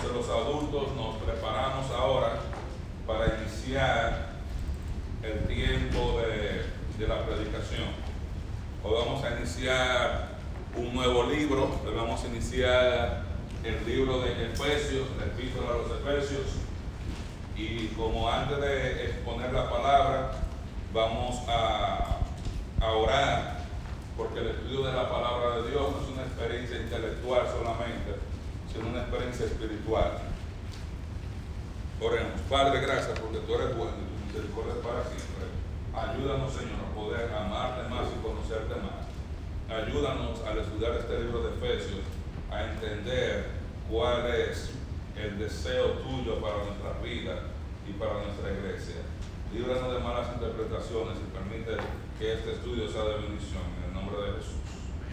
Entonces los adultos nos preparamos ahora para iniciar el tiempo de, la predicación. Hoy vamos a iniciar un nuevo libro, hoy vamos a iniciar el libro de Efesios, el epístola a los Efesios. Y como antes de exponer la palabra, vamos a orar, porque el estudio de la palabra de Dios no es una experiencia intelectual solamente, sino una experiencia espiritual. Oremos. Padre, gracias porque tú eres bueno y tu misericordia es para siempre. Ayúdanos, Señor, a poder amarte más y conocerte más. Ayúdanos al estudiar este libro de Efesios a entender cuál es el deseo tuyo para nuestra vida y para nuestra iglesia. Líbranos de malas interpretaciones y permite que este estudio sea de bendición. En el nombre de Jesús.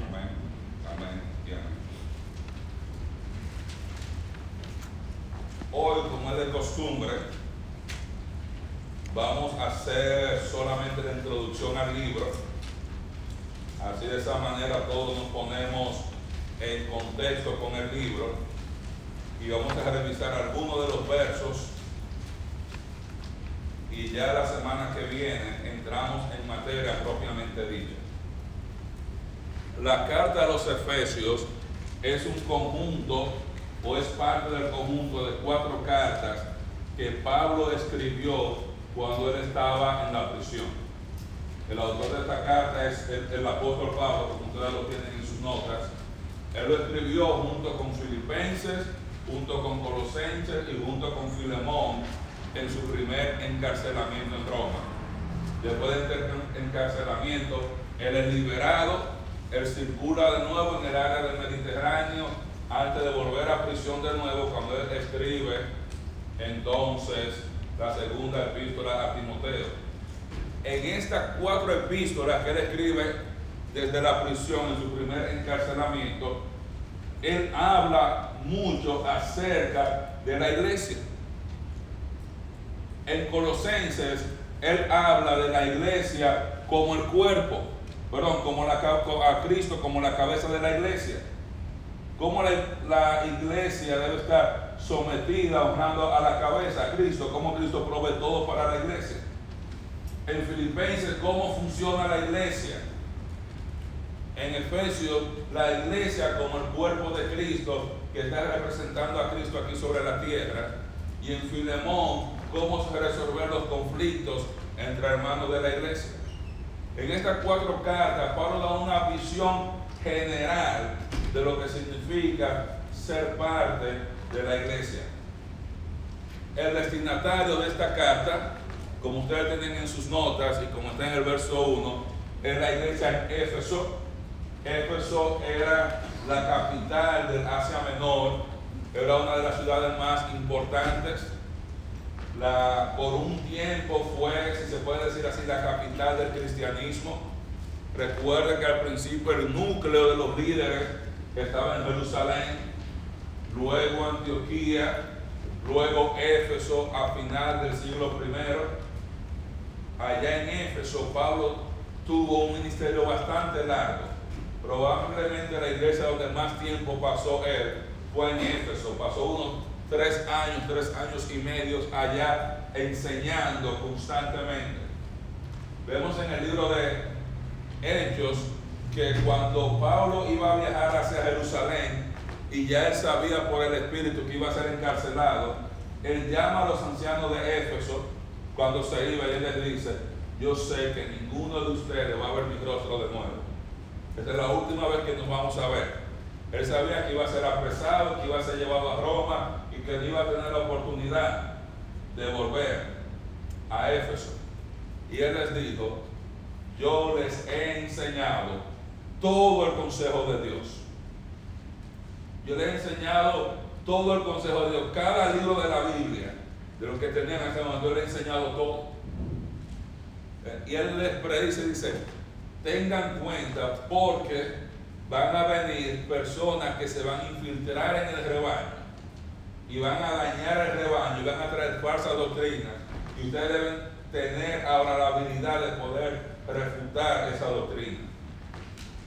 Amén. Amén y amén. Hoy, como es de costumbre, vamos a hacer solamente la introducción al libro. Así de esa manera todos nos ponemos en contexto con el libro y vamos a revisar algunos de los versos y ya la semana que viene entramos en materia propiamente dicha. La carta a los Efesios es un conjunto o es parte del conjunto de cuatro cartas que Pablo escribió cuando él estaba en la prisión. El autor de esta carta es el, apóstol Pablo, como ustedes lo tienen en sus notas. Él lo escribió junto con Filipenses, junto con Colosenses y junto con Filemón en su primer encarcelamiento en Roma. Después de este encarcelamiento, él es liberado, él circula de nuevo en el área del Mediterráneo antes de volver a prisión de nuevo cuando él escribe entonces la segunda epístola a Timoteo. En estas cuatro epístolas que él escribe desde la prisión en su primer encarcelamiento, él habla mucho acerca de la iglesia. En Colosenses, él habla de la iglesia como el cuerpo, perdón, como la, a Cristo como la cabeza de la iglesia. Cómo la, iglesia debe estar sometida, honrando a la cabeza, a Cristo, cómo Cristo provee todo para la iglesia. En Filipenses, cómo funciona la iglesia. En Efesios, la iglesia como el cuerpo de Cristo, que está representando a Cristo aquí sobre la tierra. Y en Filemón, cómo resolver los conflictos entre hermanos de la iglesia. En estas cuatro cartas, Pablo da una visión general de lo que significa ser parte de la iglesia. El destinatario de esta carta, como ustedes tienen en sus notas y como está en el verso 1, es la iglesia en Éfeso. Éfeso era la capital del Asia Menor, era una de las ciudades más importantes. La, por un tiempo fue, si se puede decir así, la capital del cristianismo. Recuerden que al principio el núcleo de los líderes estaba en Jerusalén, luego Antioquía, luego Éfeso a final del siglo I. Allá en Éfeso Pablo tuvo un ministerio bastante largo. Probablemente la iglesia donde más tiempo pasó él fue en Éfeso. Pasó unos tres años, tres años y medio allá enseñando constantemente. Vemos en el libro de Hechos que cuando Pablo iba a viajar hacia Jerusalén y ya él sabía por el Espíritu que iba a ser encarcelado, él llama a los ancianos de Éfeso cuando se iba y él les dice, yo sé que ninguno de ustedes va a ver mi rostro de nuevo. Esta es la última vez que nos vamos a ver. Él sabía que iba a ser apresado, que iba a ser llevado a Roma y que no iba a tener la oportunidad de volver a Éfeso. Y él les dijo, yo les he enseñado todo el consejo de Dios. Yo les he enseñado todo el consejo de Dios, cada libro de la Biblia, de lo que tenían momento, yo les he enseñado todo. Y él les predice, dice, tengan cuenta porque van a venir personas que se van a infiltrar en el rebaño y van a dañar el rebaño y van a traer falsas doctrinas. Y ustedes deben tener ahora la habilidad de poder refutar esa doctrina.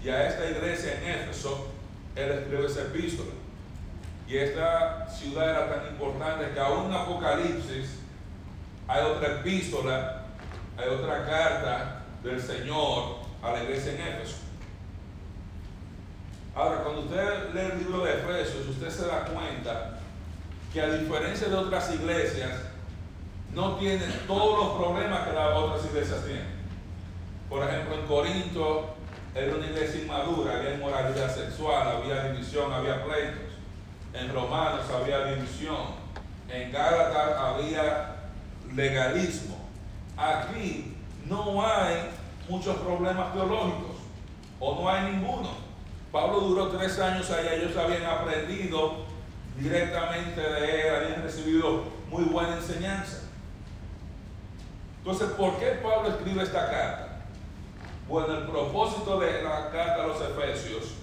Y a esta iglesia en Éfeso, él escribe esa epístola. Y esta ciudad era tan importante que aún en Apocalipsis hay otra epístola, hay otra carta del Señor a la iglesia en Éfeso. Ahora, cuando usted lee el libro de Efesios, usted se da cuenta que a diferencia de otras iglesias, no tiene todos los problemas que las otras iglesias tienen. Por ejemplo, en Corinto era una iglesia inmadura, había inmoralidad sexual, había división, había pleitos. En Romanos había división. En Gálatas había legalismo. Aquí no hay muchos problemas teológicos, o no hay ninguno. Pablo duró tres años allá, ellos habían aprendido directamente de él, habían recibido muy buena enseñanza. Entonces, ¿por qué Pablo escribe esta carta? Bueno, el propósito de la carta a los Efesios,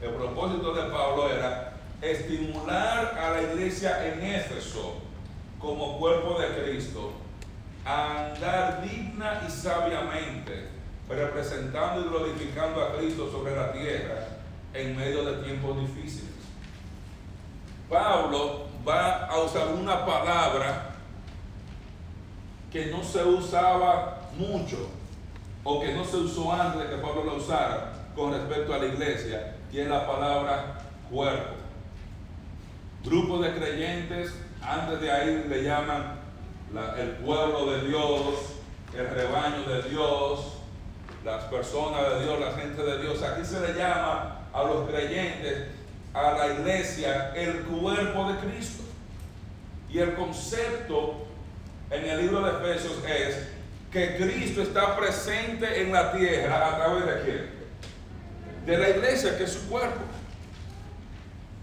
el propósito de Pablo era estimular a la iglesia en Éfeso como cuerpo de Cristo a andar digna y sabiamente, representando y glorificando a Cristo sobre la tierra en medio de tiempos difíciles. Pablo va a usar una palabra que no se usaba mucho o que no se usó antes de que Pablo la usara con respecto a la iglesia, es la palabra cuerpo. Grupo de creyentes, antes de ahí le llaman el pueblo de Dios, el rebaño de Dios, las personas de Dios, la gente de Dios. Aquí se le llama a los creyentes, a la iglesia, el cuerpo de Cristo. Y el concepto en el libro de Efesios es que Cristo está presente en la tierra a través de quién? De la iglesia, que es su cuerpo.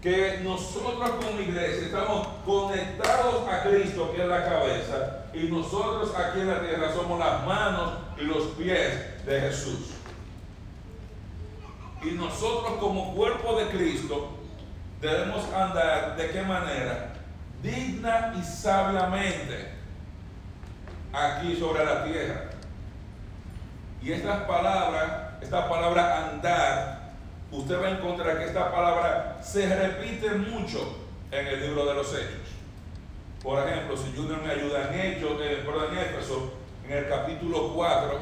Que nosotros como iglesia estamos conectados a Cristo, que es la cabeza, y nosotros aquí en la tierra somos las manos y los pies de Jesús. Y nosotros como cuerpo de Cristo debemos andar de qué manera? Digna y sabiamente aquí sobre la tierra. Y estas palabras, esta palabra andar, usted va a encontrar que esta palabra se repite mucho en el libro de los Hechos. Por ejemplo, si Junior me ayuda en Hechos, eh, en Éfeso, en el capítulo 4,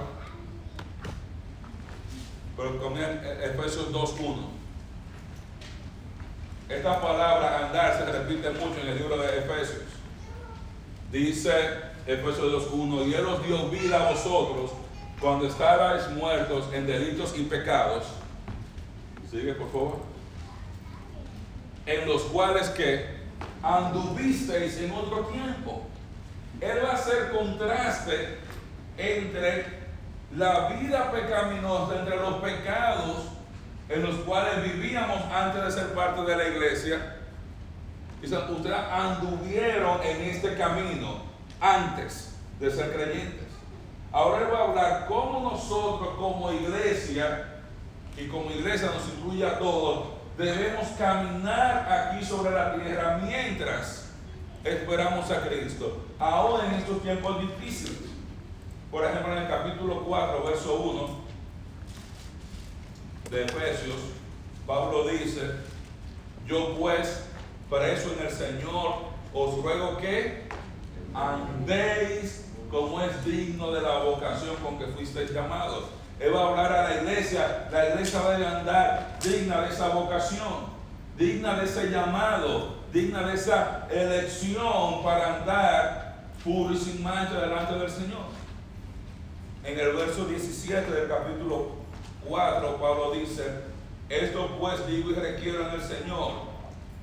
pero con Efesios 2.1. Esta palabra andar se repite mucho en el libro de Efesios. Dice Efesios 2.1, y Él os dio vida a vosotros cuando estabais muertos en delitos y pecados. Sigue, por favor. En los cuales que anduvisteis en otro tiempo. Él va a hacer contraste entre la vida pecaminosa, entre los pecados en los cuales vivíamos antes de ser parte de la iglesia. Dice, ustedes anduvieron en este camino antes de ser creyentes. Ahora él va a hablar cómo nosotros como iglesia, y como iglesia nos incluye a todos, debemos caminar aquí sobre la tierra mientras esperamos a Cristo, ahora en estos tiempos difíciles. Por ejemplo, en el capítulo 4, verso 1 de Efesios, Pablo dice, yo pues, preso en el Señor, os ruego que andéis como es digno de la vocación con que fuisteis llamados. Él va a hablar a la iglesia, la iglesia debe andar digna de esa vocación, digna de ese llamado, digna de esa elección para andar puro y sin mancha delante del Señor. En el verso 17 del capítulo 4, Pablo dice, esto pues digo y requiero en el Señor,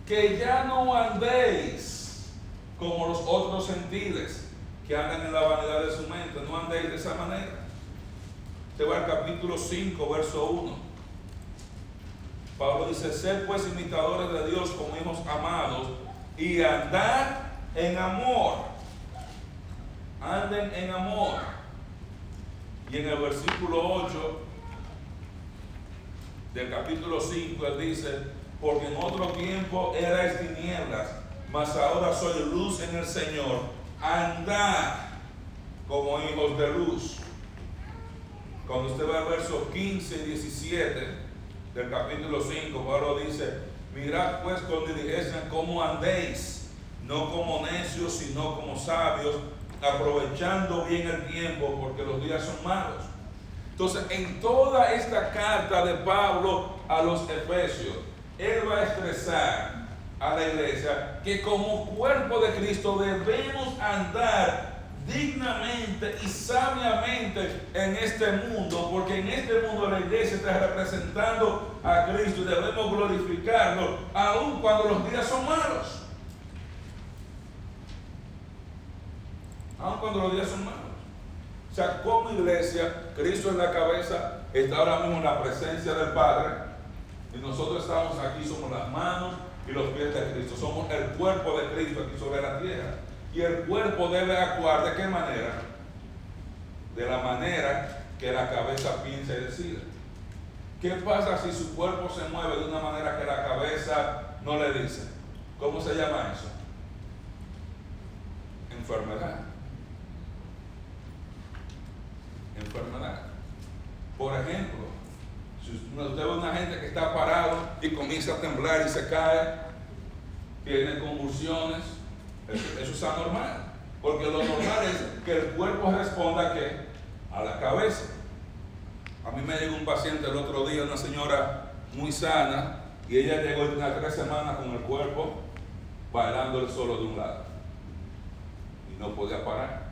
que ya no andéis como los otros gentiles que andan en la vanidad de su mente. No andéis de esa manera. Te va al capítulo 5, verso 1. Pablo dice, sed pues imitadores de Dios como hijos amados y andad en amor. Anden en amor. Y en el versículo 8 del capítulo 5 él dice, porque en otro tiempo erais tinieblas mas ahora soy luz en el Señor. Andad como hijos de luz. Cuando usted va al verso 15 y 17 del capítulo 5, Pablo dice, mirad pues con diligencia cómo andéis, no como necios, sino como sabios, aprovechando bien el tiempo, porque los días son malos. Entonces, en toda esta carta de Pablo a los Efesios, él va a expresar a la iglesia que como cuerpo de Cristo debemos andar dignamente y sabiamente en este mundo, porque en este mundo la iglesia está representando a Cristo y debemos glorificarlo, aun cuando los días son malos. Aun cuando los días son malos. O sea, como iglesia, Cristo en la cabeza, está ahora mismo en la presencia del Padre, y nosotros estamos aquí, somos las manos y los pies de Cristo, somos el cuerpo de Cristo aquí sobre la tierra. Y el cuerpo debe actuar de qué manera? De la manera que la cabeza piensa y decide. ¿Qué pasa si su cuerpo se mueve de una manera que la cabeza no le dice? ¿Cómo se llama eso? Enfermedad. Enfermedad. Por ejemplo, si usted ve una gente que está parado y comienza a temblar y se cae, tiene convulsiones, eso, es anormal. Porque lo normal es que el cuerpo responda qué? A la cabeza. A mí me llegó un paciente el otro día, una señora muy sana, y ella llegó unas tres semanas con el cuerpo bailando el solo de un lado. Y no podía parar.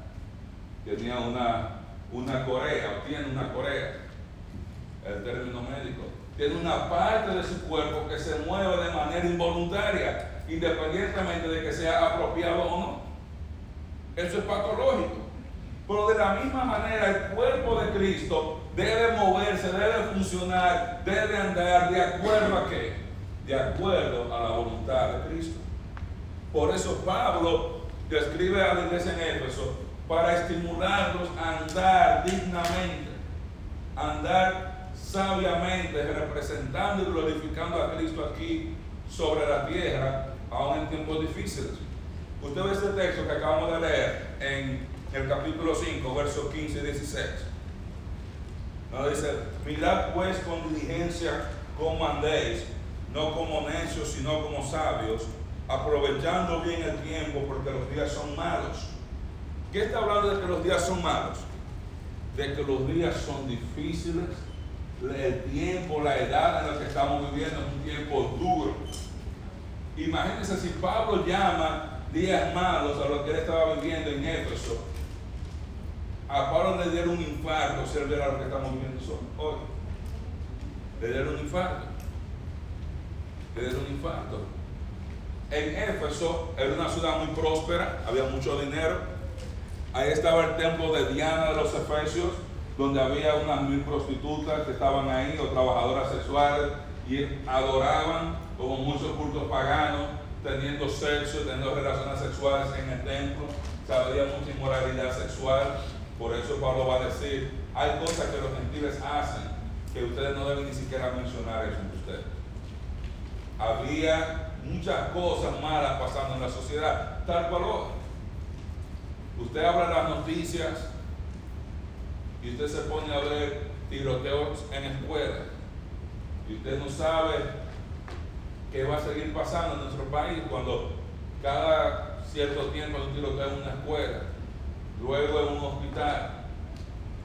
Tenía una, una corea, o tiene una corea, el término médico. Tiene una parte de su cuerpo que se mueve de manera involuntaria independientemente de que sea apropiado o no. Eso es patológico. Pero de la misma manera el cuerpo de Cristo debe moverse, debe funcionar, debe andar de acuerdo a qué? De acuerdo a la voluntad de Cristo. Por eso Pablo escribe a la iglesia en Éfeso para estimularlos a andar dignamente, andar sabiamente, representando y glorificando a Cristo aquí sobre la tierra aún en tiempos difíciles. Usted ve este texto que acabamos de leer en el capítulo 5, versos 15 y 16. Nos dice, mirad pues con diligencia cómo andéis, no como necios, sino como sabios, aprovechando bien el tiempo porque los días son malos. ¿Qué está hablando de que los días son malos? De que los días son difíciles, el tiempo, la edad en la que estamos viviendo es un tiempo duro Imagínense si Pablo llama días malos a lo que él estaba viviendo en Éfeso. A Pablo le dieron un infarto si él viera lo que estamos viviendo hoy. Le dieron un infarto. Le dieron un infarto. En Éfeso era una ciudad muy próspera, había mucho dinero. Ahí estaba el templo de Diana de los Efesios, donde había unas mil prostitutas que estaban ahí, o trabajadoras sexuales, y adoraban como muchos cultos paganos, teniendo sexo, teniendo relaciones sexuales en el templo, había mucha inmoralidad sexual. Por eso Pablo va a decir, hay cosas que los gentiles hacen que ustedes no deben ni siquiera mencionar eso en ustedes. Había muchas cosas malas pasando en la sociedad, tal cual hoy. Usted abre las noticias y usted se pone a ver tiroteos en escuelas y usted no sabe qué va a seguir pasando en nuestro país cuando cada cierto tiempo hay un tiroteo en una escuela, luego en un hospital,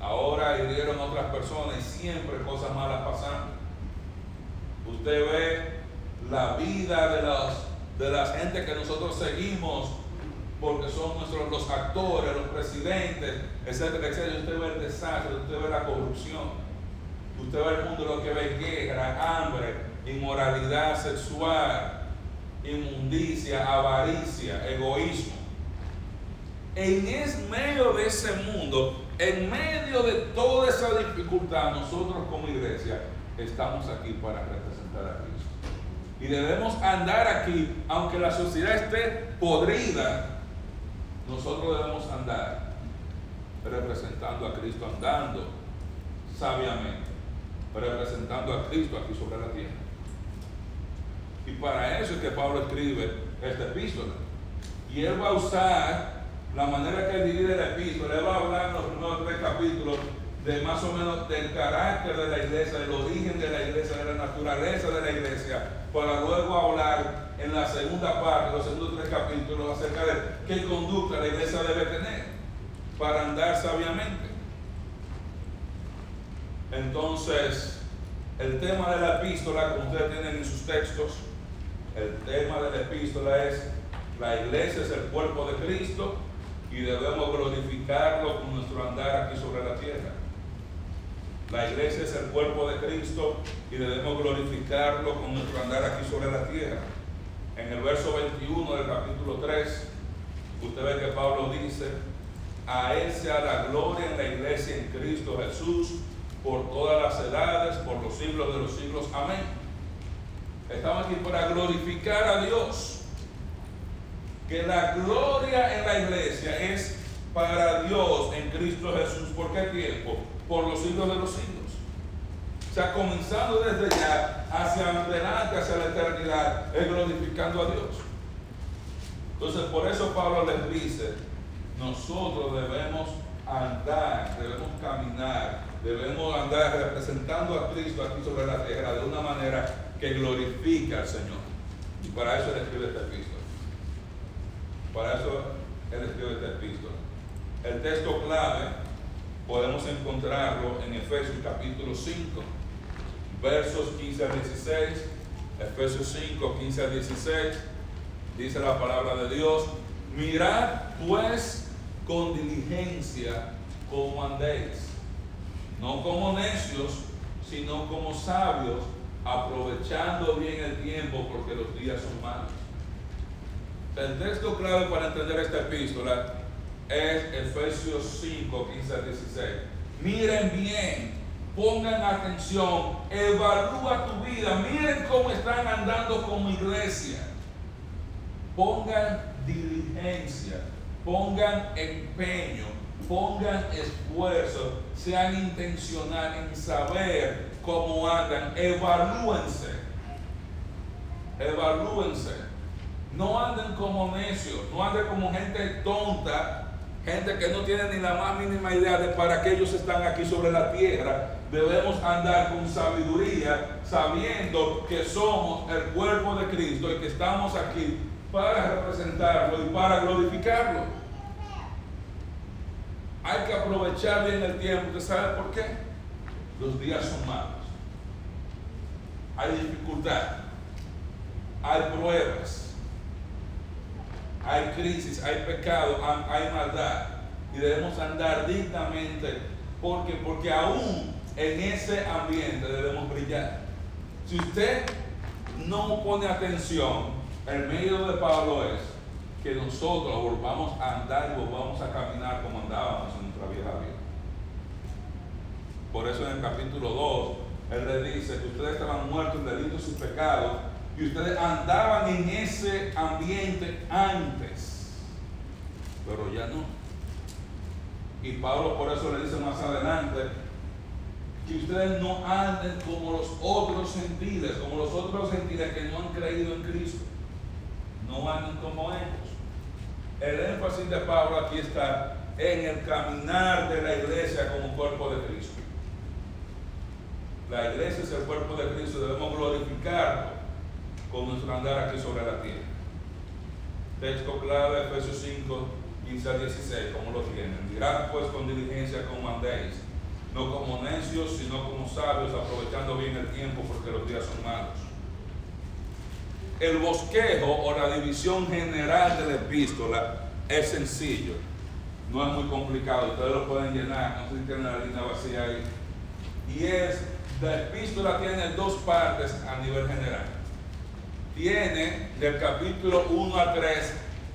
ahora hirieron otras personas y siempre cosas malas pasando. Usted ve la vida de, las de la gente que nosotros seguimos porque son nuestros los actores, los presidentes, etcétera, etcétera. Usted ve el desastre, usted ve la corrupción, usted ve el mundo lo que ve guerra, hambre, inmoralidad sexual, inmundicia, avaricia, egoísmo. En medio de ese mundo, en medio de toda esa dificultad, nosotros como iglesia estamos aquí para representar a Cristo. Y debemos andar aquí, aunque la sociedad esté podrida, nosotros debemos andar representando a Cristo, andando sabiamente, representando a Cristo aquí sobre la tierra. Y para eso es que Pablo escribe esta epístola. Y él va a usar la manera que él divide la epístola. Él va a hablar en los primeros tres capítulos de más o menos del carácter de la iglesia, del origen de la iglesia, de la naturaleza de la iglesia, para luego hablar en la segunda parte, los segundos tres capítulos, acerca de qué conducta la iglesia debe tener para andar sabiamente. Entonces, el tema de la epístola, como ustedes tienen en sus textos, el tema de la epístola es, la iglesia es el cuerpo de Cristo y debemos glorificarlo con nuestro andar aquí sobre la tierra. La iglesia es el cuerpo de Cristo y debemos glorificarlo con nuestro andar aquí sobre la tierra. En el verso 21 del capítulo 3, usted ve que Pablo dice, a Él sea la gloria en la iglesia en Cristo Jesús por todas las edades, por los siglos de los siglos. Amén. Estamos aquí para glorificar a Dios. Que la gloria en la iglesia es para Dios en Cristo Jesús. ¿Por qué tiempo? por los siglos de los siglos. O sea, comenzando desde ya hacia adelante, hacia la eternidad, es glorificando a Dios. Entonces, por eso Pablo les dice, nosotros debemos andar, debemos caminar, debemos andar representando a Cristo aquí sobre la tierra de una manera que glorifica al Señor. Y para eso él escribe esta epístola. Para eso él escribe esta epístola. El texto clave podemos encontrarlo en Efesios capítulo 5, versos 15 a 16. Efesios 5, 15 a 16. Dice la palabra de Dios, mirad pues con diligencia como andéis, no como necios, sino como sabios, aprovechando bien el tiempo porque los días son malos. El texto clave para entender esta epístola es Efesios 5, 15 a 16. Miren bien, pongan atención, evalúa tu vida, miren cómo están andando como iglesia. Pongan diligencia, pongan empeño, pongan esfuerzo, sean intencionales en saber cómo andan, evalúense, evalúense. No anden como necios, no anden como gente tonta gente que no tiene ni la más mínima idea de para qué ellos están aquí sobre la tierra, debemos andar con sabiduría, sabiendo que somos el cuerpo de Cristo y que estamos aquí para representarlo y para glorificarlo. Hay que aprovechar bien el tiempo. ¿Usted sabe por qué? Los días son malos. Hay dificultad. Hay pruebas hay crisis, hay pecado, hay maldad y debemos andar dignamente porque, porque aún en ese ambiente debemos brillar. Si usted no pone atención, el medio de Pablo es que nosotros volvamos a andar y volvamos a caminar como andábamos en nuestra vieja vida. Por eso en el capítulo 2, él le dice que ustedes estaban muertos en delitos y pecados y ustedes andaban en ese ambiente antes, pero ya no. Y Pablo por eso le dice más adelante que ustedes no anden como los otros gentiles, como los otros gentiles que no han creído en Cristo. No anden como ellos. El énfasis de Pablo aquí está en el caminar de la iglesia como cuerpo de Cristo. La iglesia es el cuerpo de Cristo, debemos glorificarlo con nuestro andar aquí sobre la tierra. Texto clave, Efesios 5, 15 a 16, como lo tienen. Dirán pues con diligencia como andéis, no como necios, sino como sabios, aprovechando bien el tiempo porque los días son malos. El bosquejo o la división general de la epístola es sencillo, no es muy complicado, ustedes lo pueden llenar, no sé si tienen la línea vacía ahí. Y es, la epístola tiene dos partes a nivel general tiene del capítulo 1 a 3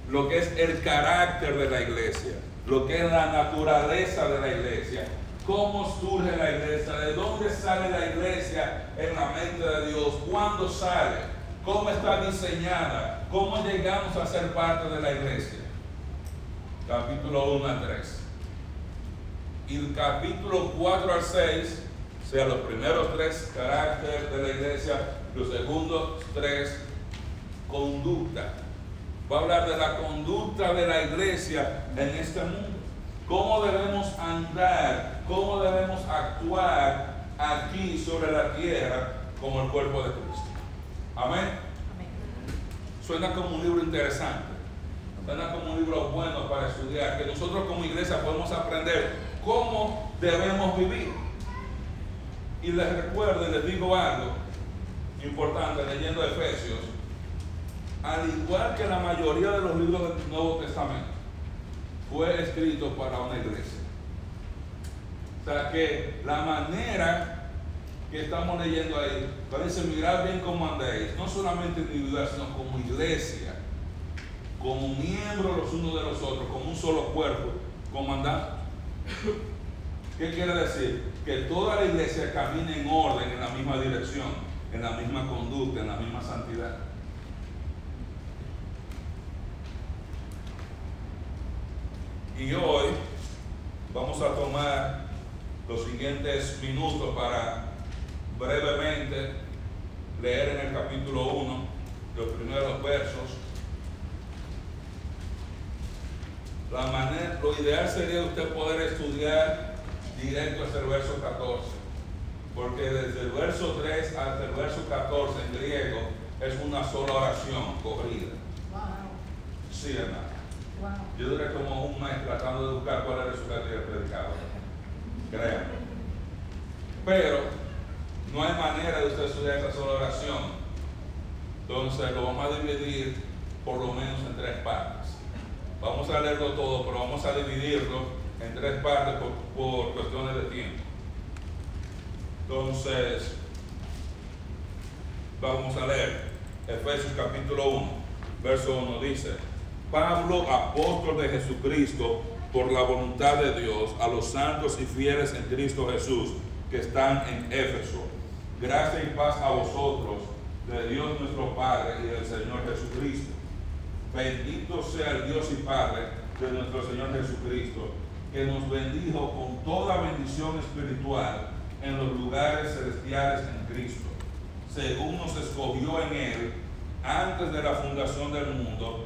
lo que es el carácter de la iglesia, lo que es la naturaleza de la iglesia, cómo surge la iglesia, de dónde sale la iglesia en la mente de Dios, cuándo sale, cómo está diseñada, cómo llegamos a ser parte de la iglesia. Capítulo 1 a 3. Y el capítulo 4 al 6, o sea, los primeros tres caracteres de la iglesia, los segundos tres conducta. Va a hablar de la conducta de la iglesia en este mundo. Cómo debemos andar, cómo debemos actuar aquí sobre la tierra como el cuerpo de Cristo. Amén. Suena como un libro interesante. Suena como un libro bueno para estudiar. Que nosotros como iglesia podemos aprender cómo debemos vivir. Y les recuerdo y les digo algo importante leyendo Efesios. Al igual que la mayoría de los libros del Nuevo Testamento, fue escrito para una iglesia. O sea que la manera que estamos leyendo ahí parece mirar bien cómo andéis, no solamente individual, sino como iglesia, como miembros los unos de los otros, como un solo cuerpo, como andando. ¿Qué quiere decir? Que toda la iglesia camine en orden, en la misma dirección, en la misma conducta, en la misma santidad. Y hoy vamos a tomar los siguientes minutos para brevemente leer en el capítulo 1 los primeros versos. La manera, lo ideal sería usted poder estudiar directo hasta el verso 14, porque desde el verso 3 hasta el verso 14 en griego es una sola oración corrida. Sí, hermano. Yo duré como un mes tratando de buscar cuál era su cartera predicado. Créanme. Pero no hay manera de usted estudiar esa sola oración. Entonces lo vamos a dividir por lo menos en tres partes. Vamos a leerlo todo, pero vamos a dividirlo en tres partes por, por cuestiones de tiempo. Entonces, vamos a leer Efesios capítulo 1, verso 1 dice, Pablo, apóstol de Jesucristo, por la voluntad de Dios, a los santos y fieles en Cristo Jesús que están en Éfeso. Gracia y paz a vosotros, de Dios nuestro Padre y del Señor Jesucristo. Bendito sea el Dios y Padre de nuestro Señor Jesucristo, que nos bendijo con toda bendición espiritual en los lugares celestiales en Cristo, según nos escogió en Él antes de la fundación del mundo,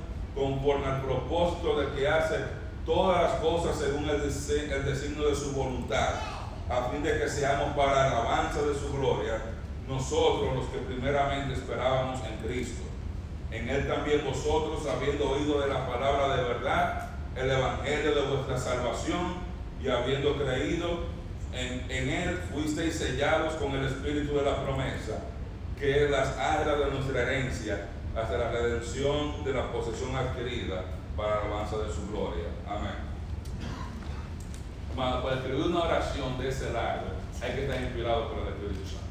conforme al propósito de que hace todas las cosas según el, el designio de su voluntad, a fin de que seamos para el avance de su gloria, nosotros los que primeramente esperábamos en Cristo. En Él también vosotros, habiendo oído de la palabra de verdad, el Evangelio de vuestra salvación, y habiendo creído en, en Él, fuisteis sellados con el Espíritu de la promesa, que es las arras de nuestra herencia hasta la redención de la posesión adquirida para la alabanza de su gloria. Amén. Hermano, para escribir una oración de ese lado hay que estar inspirado por el Espíritu Santo.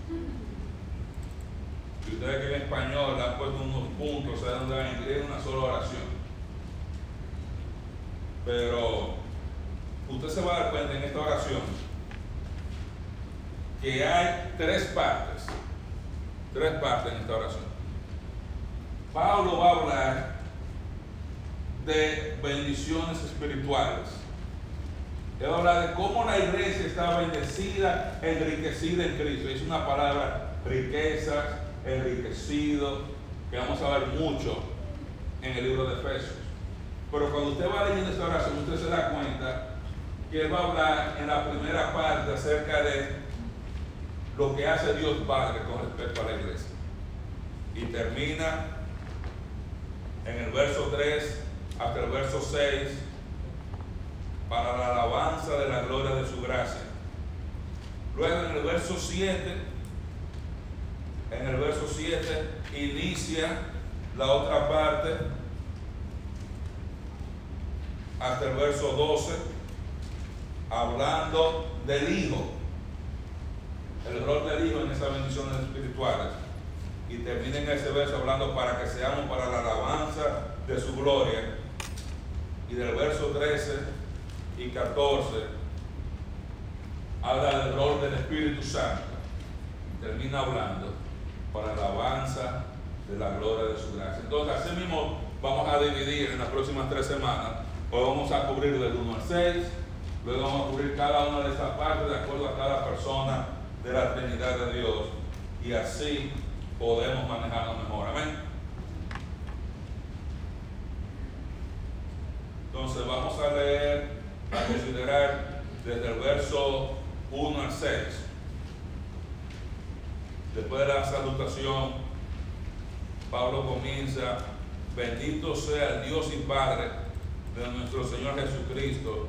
Si ustedes que en español le han puesto unos puntos, se van a escribir una sola oración. Pero usted se va a dar cuenta en esta oración que hay tres partes. Tres partes en esta oración. Pablo va a hablar de bendiciones espirituales. Él va a hablar de cómo la iglesia está bendecida, enriquecida en Cristo. Es una palabra riquezas, enriquecido, que vamos a ver mucho en el libro de Efesios. Pero cuando usted va leyendo esta oración, usted se da cuenta que él va a hablar en la primera parte acerca de lo que hace Dios Padre con respecto a la iglesia. Y termina en el verso 3 hasta el verso 6 para la alabanza de la gloria de su gracia. Luego en el verso 7, en el verso 7 inicia la otra parte hasta el verso 12, hablando del Hijo, el rol del Hijo en esas bendiciones espirituales. Y termina en ese verso hablando para que seamos para la alabanza de su gloria. Y del verso 13 y 14 habla del rol del Espíritu Santo. Termina hablando para la alabanza de la gloria de su gracia. Entonces, así mismo vamos a dividir en las próximas tres semanas. Hoy vamos a cubrir del 1 al 6, luego vamos a cubrir cada una de esas partes de acuerdo a cada persona de la Trinidad de Dios. Y así podemos manejarlo mejor. Amén. Entonces vamos a leer, a considerar desde el verso 1 al 6. Después de la salutación, Pablo comienza, bendito sea el Dios y Padre de nuestro Señor Jesucristo,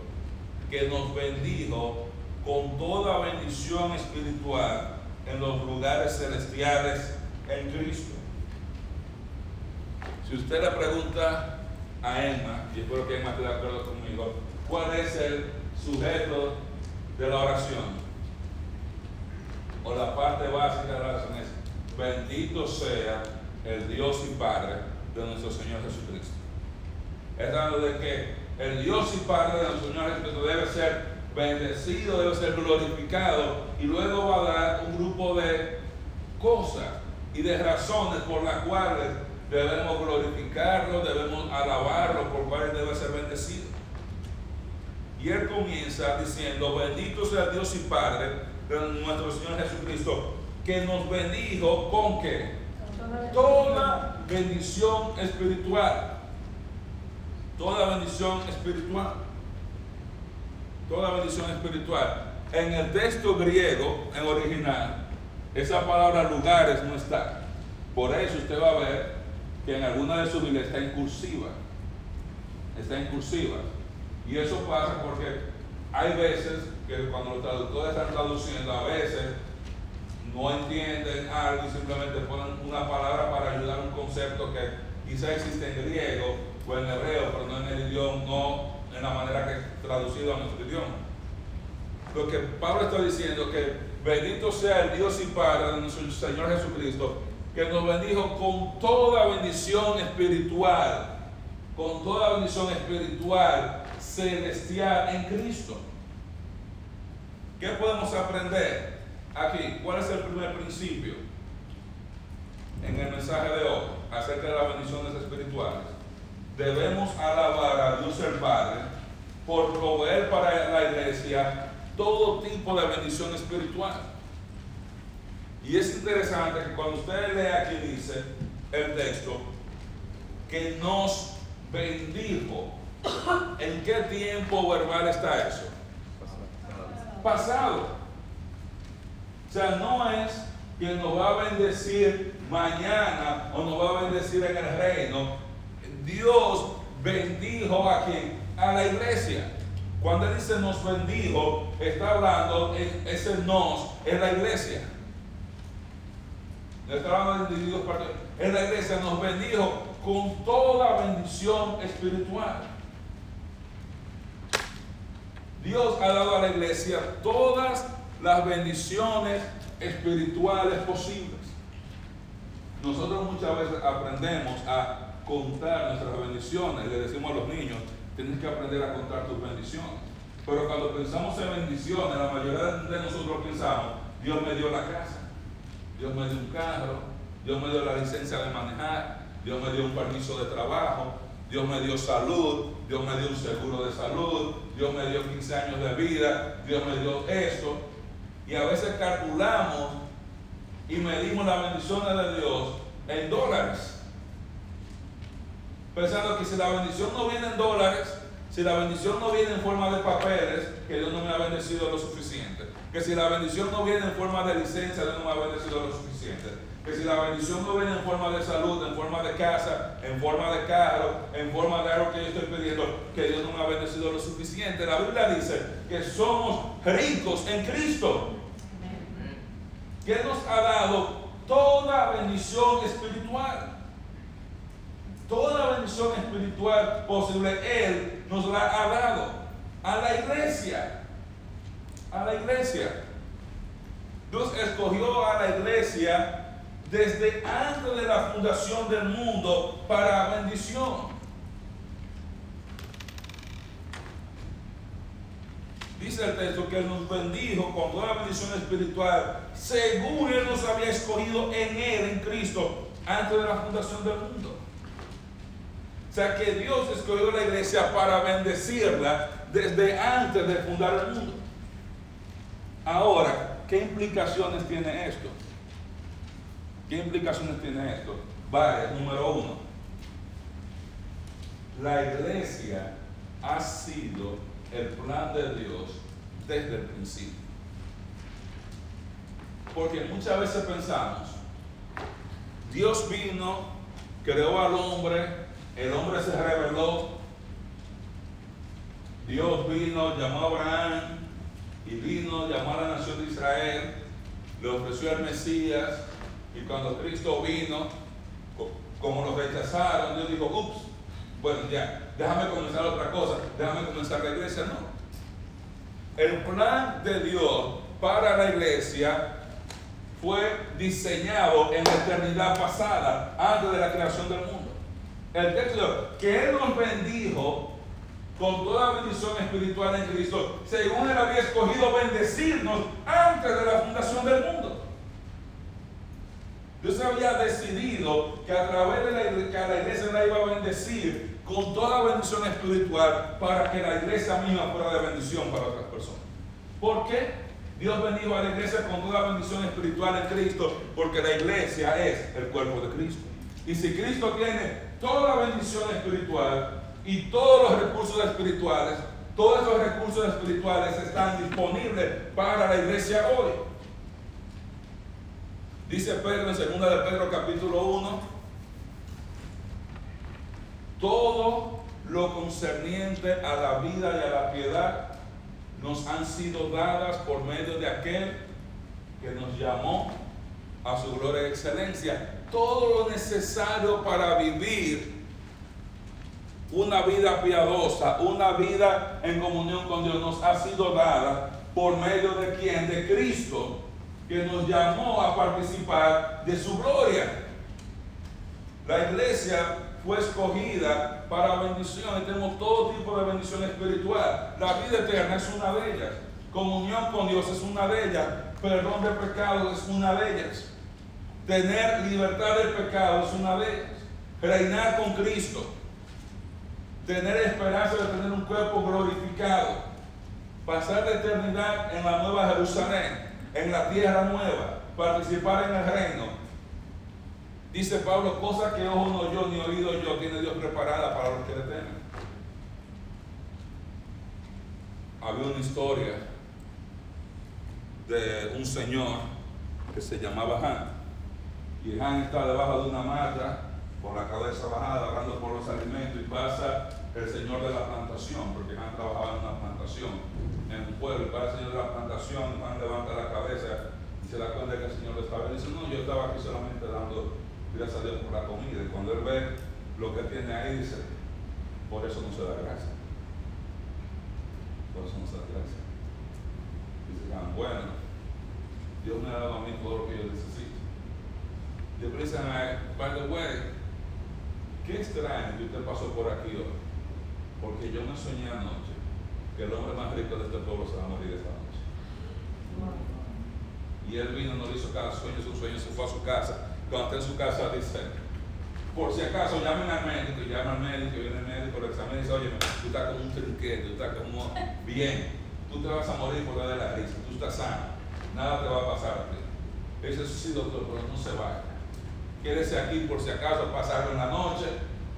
que nos bendijo con toda bendición espiritual en los lugares celestiales en Cristo. Si usted le pregunta a Emma, y espero que Emma esté de acuerdo conmigo, ¿cuál es el sujeto de la oración? O la parte básica de la oración es, bendito sea el Dios y Padre de nuestro Señor Jesucristo. Es hablando de que el Dios y Padre de nuestro Señor Jesucristo debe ser bendecido, debe ser glorificado y luego va a dar un grupo de cosas y de razones por las cuales debemos glorificarlo, debemos alabarlo, por cuales debe ser bendecido. Y él comienza diciendo, bendito sea Dios y Padre de nuestro Señor Jesucristo, que nos bendijo con qué? Toda bendición espiritual. Toda bendición espiritual. Toda bendición espiritual. En el texto griego, en original, esa palabra lugares no está. Por eso usted va a ver que en alguna de sus Biblias está en cursiva. Está en cursiva. Y eso pasa porque hay veces que cuando los traductores están traduciendo, a veces no entienden algo y simplemente ponen una palabra para ayudar a un concepto que quizá existe en griego o en hebreo, pero no en el idioma, no en la manera que es traducido a nuestro idioma. Lo que Pablo está diciendo que bendito sea el Dios y Padre de nuestro Señor Jesucristo, que nos bendijo con toda bendición espiritual, con toda bendición espiritual celestial en Cristo. ¿Qué podemos aprender? Aquí, ¿cuál es el primer principio en el mensaje de hoy acerca de las bendiciones espirituales? Debemos alabar a Dios el Padre por proveer para la iglesia todo tipo de bendición espiritual. Y es interesante que cuando usted lee aquí dice el texto que nos bendijo. ¿En qué tiempo verbal está eso? Pasado. O sea, no es que nos va a bendecir mañana o nos va a bendecir en el reino. Dios bendijo a quien? A la iglesia. Cuando él dice nos bendijo, está hablando, ese nos es la iglesia. Está hablando de individuos En la iglesia nos bendijo con toda bendición espiritual. Dios ha dado a la iglesia todas las bendiciones espirituales posibles. Nosotros muchas veces aprendemos a contar nuestras bendiciones. Le decimos a los niños, tienes que aprender a contar tus bendiciones. Pero cuando pensamos en bendiciones, la mayoría de nosotros pensamos, Dios me dio la casa, Dios me dio un carro, Dios me dio la licencia de manejar, Dios me dio un permiso de trabajo, Dios me dio salud, Dios me dio un seguro de salud, Dios me dio 15 años de vida, Dios me dio esto. Y a veces calculamos y medimos las bendiciones de Dios en dólares. Pensando que si la bendición no viene en dólares, si la bendición no viene en forma de papeles, que Dios no me ha bendecido lo suficiente. Que si la bendición no viene en forma de licencia, Dios no me ha bendecido lo suficiente. Que si la bendición no viene en forma de salud, en forma de casa, en forma de carro, en forma de algo que yo estoy pidiendo, que Dios no me ha bendecido lo suficiente. La Biblia dice que somos ricos en Cristo que nos ha dado toda bendición espiritual. Toda bendición espiritual posible Él nos la ha dado a la iglesia. A la iglesia. Dios escogió a la iglesia desde antes de la fundación del mundo para bendición. Dice el texto que Él nos bendijo con toda bendición espiritual, según Él nos había escogido en Él, en Cristo, antes de la fundación del mundo. O sea que Dios escogió la iglesia para bendecirla desde antes de fundar el mundo. Ahora, ¿qué implicaciones tiene esto? ¿Qué implicaciones tiene esto? Vale, número uno. La iglesia ha sido el plan de Dios desde el principio. Porque muchas veces pensamos, Dios vino, creó al hombre, el hombre se rebeló, Dios vino, llamó a Abraham y vino, llamó a la nación de Israel, le ofreció al Mesías y cuando Cristo vino, como lo rechazaron, Dios dijo, ups, bueno, ya, déjame comenzar otra cosa, déjame comenzar la iglesia, no. El plan de Dios para la iglesia fue diseñado en la eternidad pasada, antes de la creación del mundo. El texto que Él nos bendijo con toda bendición espiritual en Cristo, según Él había escogido bendecirnos antes de la fundación del mundo. Dios había decidido que a través de la, que la iglesia la iba a bendecir con toda bendición espiritual para que la iglesia misma fuera de bendición para otras personas. ¿Por qué? Dios bendijo a la iglesia con toda bendición espiritual en Cristo, porque la iglesia es el cuerpo de Cristo. Y si Cristo tiene toda la bendición espiritual y todos los recursos espirituales, todos esos recursos espirituales están disponibles para la iglesia hoy. Dice Pedro en 2 de Pedro capítulo 1, todo lo concerniente a la vida y a la piedad nos han sido dadas por medio de aquel que nos llamó a su gloria y excelencia. Todo lo necesario para vivir una vida piadosa, una vida en comunión con Dios, nos ha sido dada por medio de quien, de Cristo, que nos llamó a participar de su gloria. La iglesia fue escogida para bendición y tenemos todo tipo de bendición espiritual. La vida eterna es una de ellas. Comunión con Dios es una de ellas. Perdón de pecado es una de ellas. Tener libertad del pecado es una ellas. Reinar con Cristo. Tener esperanza de tener un cuerpo glorificado. Pasar la eternidad en la nueva Jerusalén, en la tierra nueva. Participar en el reino Dice Pablo, cosas que ojo no yo ni oído yo, tiene Dios preparada para los que le temen. Había una historia de un señor que se llamaba Han. Y Han está debajo de una mata, con la cabeza bajada, hablando por los alimentos, y pasa el señor de la plantación, porque Han trabajaba en una plantación, en un pueblo, y pasa el señor de la plantación, Han levanta la cabeza y se da cuenta que el señor le estaba diciendo, no, yo estaba aquí solamente dando gracias a Dios por la comida. Y cuando él ve lo que tiene ahí, dice, por eso no se da gracia. Por eso no se da gracia. Dice, ah, bueno, Dios me ha dado a mí todo lo que yo necesito. Y después dicen, by the way, qué extraño que usted pasó por aquí hoy. Porque yo me soñé anoche que el hombre más rico de este pueblo se va a morir esta noche. Y él vino, no le hizo cada sueño, su sueño se fue a su casa cuando está en su casa dice, por si acaso llamen al médico, llama al médico, viene el médico, lo examina y dice, oye, tú estás como un trinquete, tú estás como bien, tú te vas a morir por la de la risa, tú estás sano, nada te va a pasar a ti. Ese sí, doctor, pero no se vaya. Quédese aquí por si acaso pasarlo en la noche,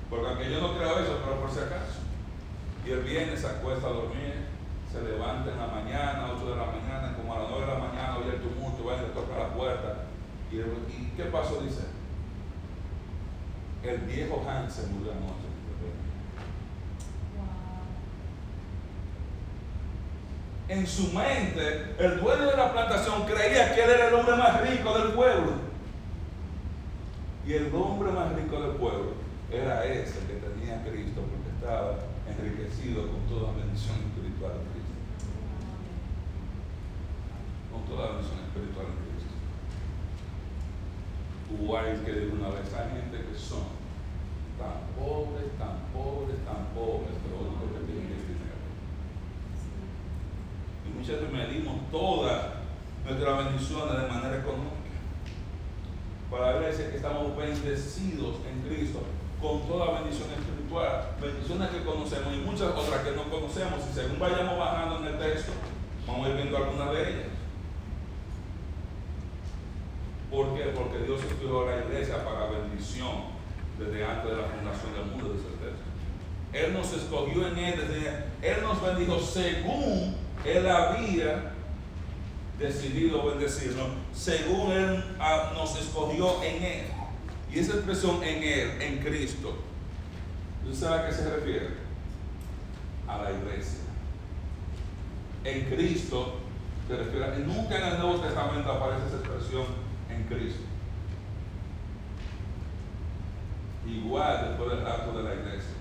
porque aunque yo no creo eso, pero por si acaso. Y él viene, se acuesta a dormir, se levanta en la mañana, 8 de la mañana, como a las 9 de la mañana, oye el tumulto, va y le toca la puerta ¿Y, qué pasó? Dice, el viejo Hans se murió anoche. En su mente, el dueño de la plantación creía que él era el hombre más rico del pueblo. Y el hombre más rico del pueblo era ese que tenía Cristo porque estaba enriquecido con toda bendición espiritual en Cristo. Con toda bendición espiritual en Cristo. Hubo que dijo una vez, hay gente que son tan pobres, tan pobres, tan pobres, pero lo que tienen es dinero. Y muchas veces medimos todas nuestras bendiciones de manera económica. Para la iglesia que estamos bendecidos en Cristo con toda bendición espiritual, bendiciones que conocemos y muchas otras que no conocemos. Y según vayamos bajando en el texto, vamos a ir viendo algunas de ellas. ¿Por qué? Porque Dios escogió a la iglesia para bendición desde antes de la fundación del mundo, dice el texto. Él nos escogió en Él, desde, Él nos bendijo según Él había decidido bendecirnos según Él ah, nos escogió en Él. Y esa expresión en Él, en Cristo, ¿usted sabe a qué se refiere? A la iglesia. En Cristo se refiere, nunca en el Nuevo Testamento aparece esa expresión en Cristo. Igual después del acto de la iglesia.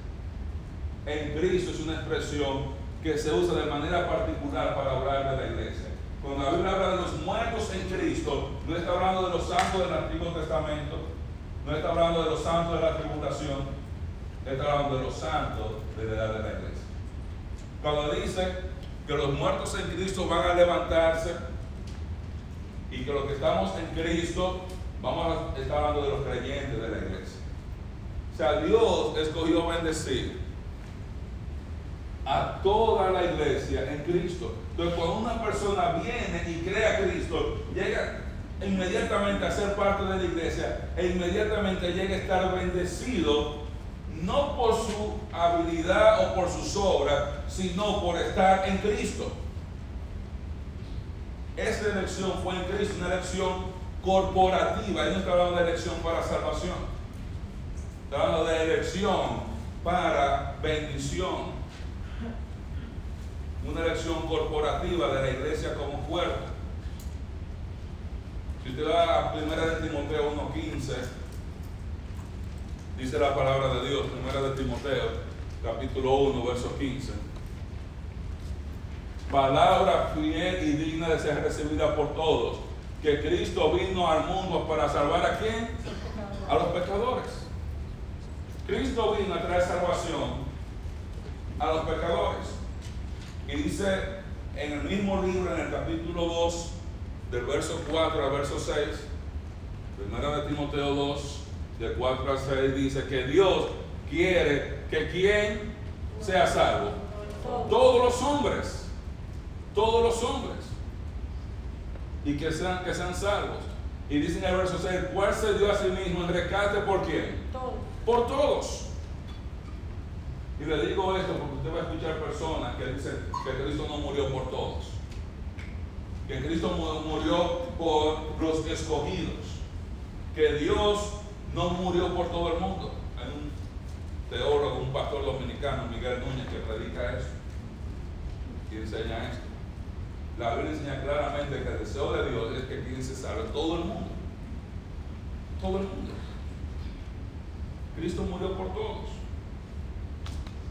En Cristo es una expresión que se usa de manera particular para hablar de la iglesia. Cuando la Biblia habla de los muertos en Cristo, no está hablando de los santos del Antiguo Testamento, no está hablando de los santos de la tribulación, está hablando de los santos de la edad de la iglesia. Cuando dice que los muertos en Cristo van a levantarse y que los que estamos en Cristo, vamos a estar hablando de los creyentes de la iglesia. O sea, Dios escogió bendecir a toda la iglesia en Cristo. Entonces, cuando una persona viene y cree a Cristo, llega inmediatamente a ser parte de la iglesia e inmediatamente llega a estar bendecido, no por su habilidad o por sus obras, sino por estar en Cristo. Esta elección fue en Cristo, una elección corporativa. Él no está hablando de elección para salvación. Está hablando de elección para bendición una elección corporativa de la iglesia como cuerpo. Si usted va a 1 de Timoteo 1.15, dice la palabra de Dios, 1 de Timoteo, capítulo 1, verso 15. Palabra fiel y digna de ser recibida por todos, que Cristo vino al mundo para salvar a quién? A los pecadores. Cristo vino a traer salvación a los pecadores. Y dice en el mismo libro, en el capítulo 2, del verso 4 al verso 6, primera de Timoteo 2, de 4 al 6, dice que Dios quiere que quien sea salvo. Todos los hombres, todos los hombres, y que sean, que sean salvos. Y dice en el verso 6, ¿cuál se dio a sí mismo en rescate por quién? Por todos. Y le digo esto porque usted va a escuchar personas que dicen que Cristo no murió por todos. Que Cristo murió por los escogidos. Que Dios no murió por todo el mundo. Hay un teólogo, un pastor dominicano, Miguel Núñez, que predica eso. Y enseña esto. La Biblia enseña claramente que el deseo de Dios es que quien se salve todo el mundo. Todo el mundo. Cristo murió por todos.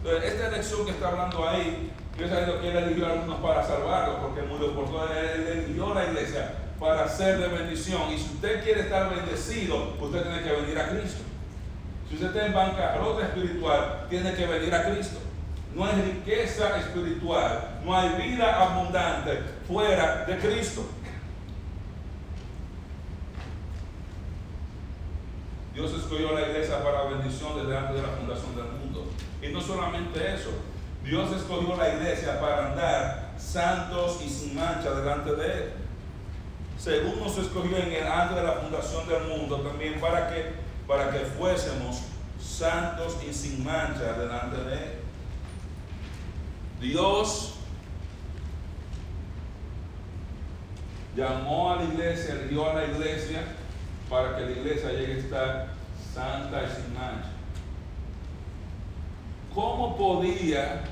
Entonces, esta elección que está hablando ahí, yo sabido que él eligió a algunos para salvarlos, porque murió por todo, él eligió a la iglesia para ser de bendición. Y si usted quiere estar bendecido, usted tiene que venir a Cristo. Si usted está en bancarrota espiritual, tiene que venir a Cristo. No hay riqueza espiritual, no hay vida abundante fuera de Cristo. Dios escogió a la iglesia para bendición desde antes de la fundación del mundo. Y no solamente eso, Dios escogió la iglesia para andar santos y sin mancha delante de Él. Según nos escogió en el antes de la fundación del mundo, también para que, para que fuésemos santos y sin mancha delante de Él. Dios llamó a la iglesia, dio a la iglesia para que la iglesia llegue a estar santa y sin mancha. ¿Cómo podía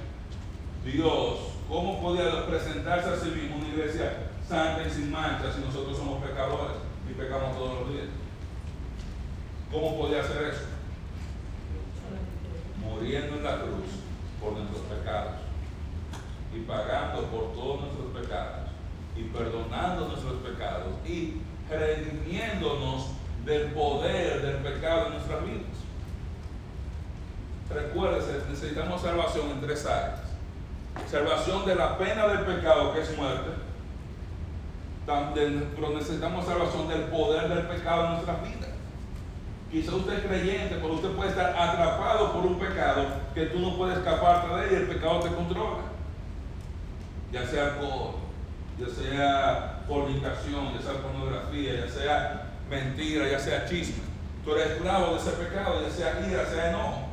Dios, cómo podía presentarse a sí mismo una iglesia santa y sin mancha si nosotros somos pecadores y pecamos todos los días? ¿Cómo podía hacer eso? muriendo en la cruz por nuestros pecados y pagando por todos nuestros pecados y perdonando nuestros pecados y redimiéndonos del poder del pecado en nuestras vidas. Recuérdese, necesitamos salvación en tres áreas. Salvación de la pena del pecado, que es muerte. Pero necesitamos salvación del poder del pecado en nuestras vidas. Quizá usted es creyente, pero usted puede estar atrapado por un pecado que tú no puedes escaparte de él y el pecado te controla. Ya sea alcohol, ya sea fornicación, ya sea pornografía, ya sea mentira, ya sea chisme. Tú eres esclavo de ese pecado, ya sea ira, sea enojo.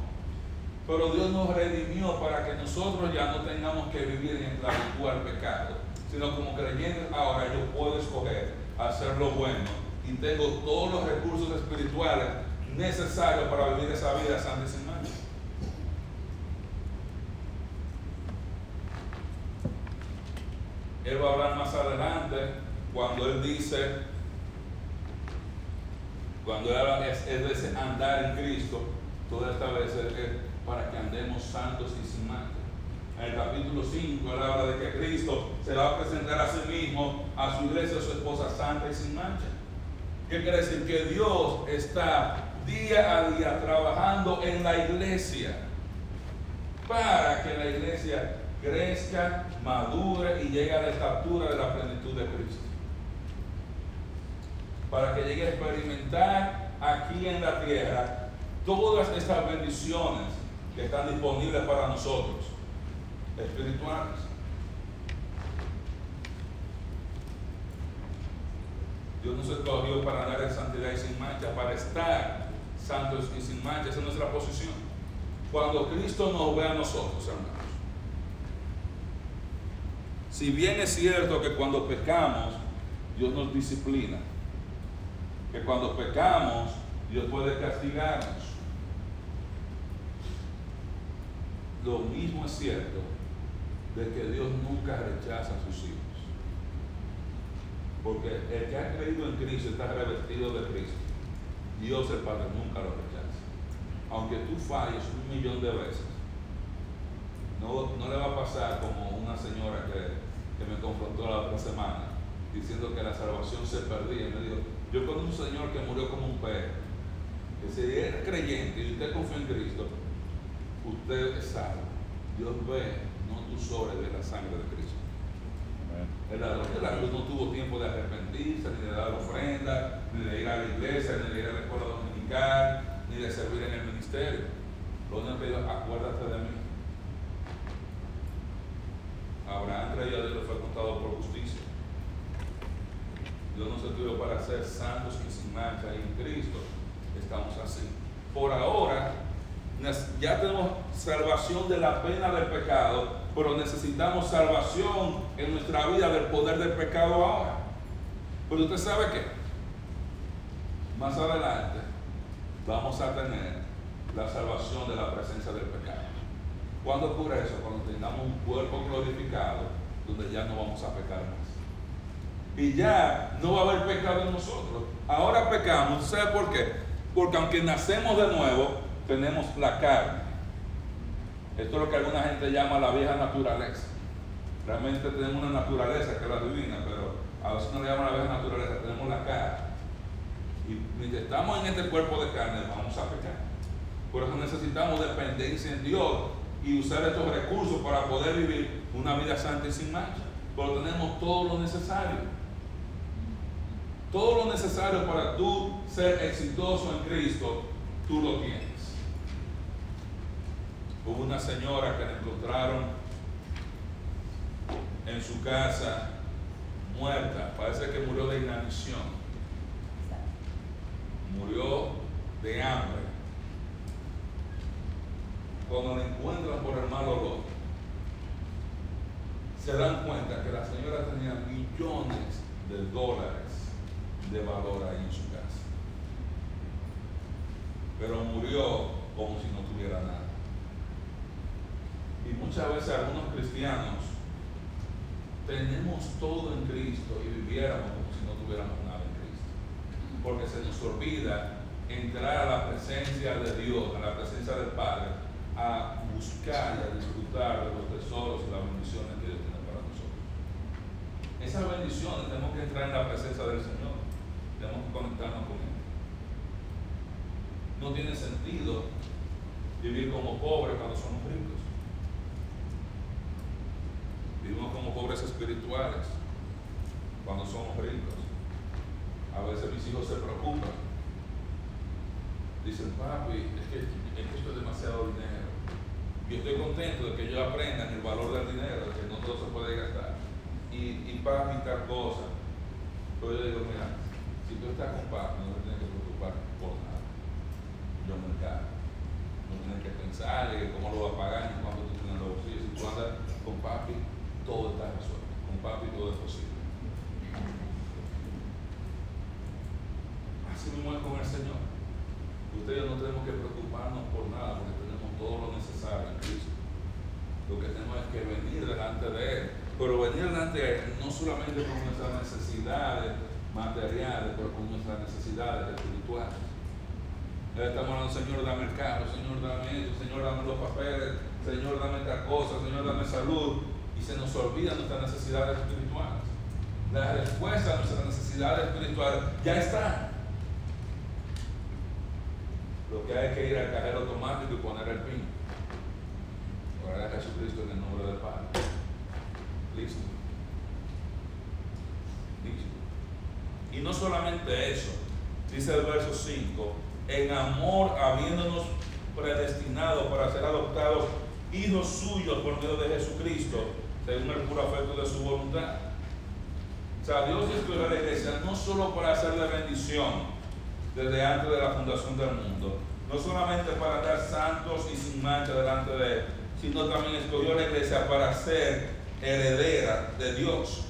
Pero Dios nos redimió para que nosotros ya no tengamos que vivir en esclavitud al pecado, sino como creyentes ahora yo puedo escoger hacer lo bueno y tengo todos los recursos espirituales necesarios para vivir esa vida santa y sin mancha. Él va a hablar más adelante cuando él dice, cuando él habla es, es andar en Cristo, toda esta vez es para que andemos santos y sin mancha. En el capítulo 5 él habla de que Cristo se va a presentar a sí mismo, a su iglesia, a su esposa santa y sin mancha. ¿Qué quiere decir? Que Dios está día a día trabajando en la iglesia para que la iglesia crezca, madure y llegue a la estatura de la plenitud de Cristo. Para que llegue a experimentar aquí en la tierra todas estas bendiciones que están disponibles para nosotros, espirituales. Dios nos escogió para andar en santidad y sin mancha, para estar santos y sin mancha. Esa es nuestra posición. Cuando Cristo nos ve a nosotros, hermanos. Si bien es cierto que cuando pecamos, Dios nos disciplina. Que cuando pecamos, Dios puede castigarnos. Lo mismo es cierto de que Dios nunca rechaza a sus hijos. Porque el que ha creído en Cristo está revestido de Cristo. Dios el Padre nunca lo rechaza. Aunque tú falles un millón de veces, no, le va a pasar como una señora que, me confrontó la otra semana diciendo que la salvación se perdía. Me dijo, yo con un señor que murió como un perro, que si era creyente y usted confía en Cristo, usted es salvo. Dios ve, no tú sobre de la sangre de Cristo. El ladrón de la cruz no tuvo tiempo de arrepentirse, ni de dar ofrenda, ni de ir a la iglesia, ni de ir a la escuela dominical, ni de servir en el ministerio. Lo único que acuérdate de mí. Abraham creyó a Dios fue contado por justicia. Dios nos estuvo para ser santos y sin mancha en Cristo estamos así. Por ahora, ya tenemos salvación de la pena del pecado, pero necesitamos salvación en nuestra vida del poder del pecado ahora. Pero usted sabe que más adelante vamos a tener la salvación de la presencia del pecado. ¿Cuándo ocurre eso? Cuando tengamos un cuerpo glorificado donde ya no vamos a pecar más. Y ya no va a haber pecado en nosotros. Ahora pecamos, ¿sabe por qué? Porque aunque nacemos de nuevo, tenemos la carne. Esto es lo que alguna gente llama la vieja naturaleza. Realmente tenemos una naturaleza que es la divina, pero a veces no le llaman la vieja naturaleza, tenemos la carne. Y mientras estamos en este cuerpo de carne, vamos a pecar. Por eso necesitamos dependencia en Dios y usar estos recursos para poder vivir una vida santa y sin mancha. Pero tenemos todo lo necesario. Todo lo necesario para tú ser exitoso en Cristo, tú lo tienes. Hubo una señora que la encontraron en su casa muerta, parece que murió de inanición, murió de hambre. Cuando la encuentran por el mal olor, se dan cuenta que la señora tenía millones de dólares de valor ahí en su casa. Pero murió como si no tuviera nada. Y muchas veces algunos cristianos tenemos todo en Cristo y viviéramos como si no tuviéramos nada en Cristo. Porque se nos olvida entrar a la presencia de Dios, a la presencia del Padre, a buscar y a disfrutar de los tesoros y las bendiciones que Dios tiene para nosotros. Esas bendiciones tenemos que entrar en la presencia del Señor, tenemos que conectarnos con Él. No tiene sentido vivir como pobres cuando somos ricos. Vivimos como pobres espirituales cuando somos ricos. A veces mis hijos se preocupan. Dicen, papi, es que, esto es demasiado dinero. Yo estoy contento de que ellos aprendan el valor del dinero, de que no todo se puede gastar. Y, y papi, tal cosa. Pero yo digo, mira, si tú estás con papi, no te tienes que preocupar por nada. Yo me encargo. No tienes que pensar en cómo lo va a pagar ni cuánto tú tienes los bolsillos. Si tú andas con papi, todo está resuelto. Con papi todo es posible. Así mismo es con el Señor. Ustedes no tenemos que preocuparnos por nada todo lo necesario en Cristo. Lo que tenemos es que venir delante de Él. Pero venir delante de Él no solamente con nuestras necesidades materiales, pero con nuestras necesidades espirituales. Estamos hablando, Señor, dame el carro, Señor, dame esto, Señor, dame los papeles, Señor, dame esta cosa, Señor, dame salud. Y se nos olvidan nuestras necesidades espirituales. La respuesta a nuestras necesidades espirituales ya está. Lo que hay que ir al cajero automático y poner el pin. Orar a Jesucristo en el nombre del Padre. Listo. Listo. Y no solamente eso, dice el verso 5, en amor habiéndonos predestinado para ser adoptados hijos suyos por medio de Jesucristo, según el puro afecto de su voluntad. O sea, Dios escogió a la iglesia no solo para hacerle bendición desde antes de la fundación del mundo, no solamente para estar santos y sin mancha delante de Él, sino también escogió la iglesia para ser heredera de Dios.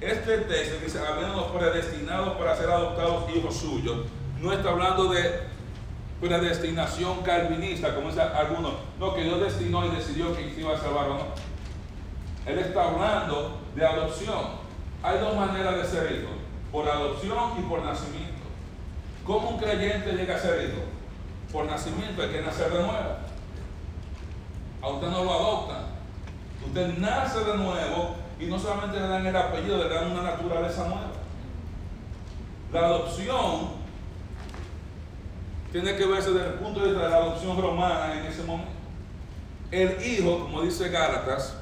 Este texto dice, habiendo predestinados para ser adoptados hijos suyos, no está hablando de predestinación calvinista, como dicen algunos, no, que Dios destinó y decidió que se iba a salvar o no. Él está hablando de adopción. Hay dos maneras de ser hijo, por adopción y por nacimiento. ¿Cómo un creyente llega a ser hijo? Por nacimiento, hay que nacer de nuevo. A usted no lo adoptan. Usted nace de nuevo y no solamente le dan el apellido, le dan una naturaleza nueva. La adopción tiene que verse desde el punto de vista de la adopción romana en ese momento. El hijo, como dice Gálatas,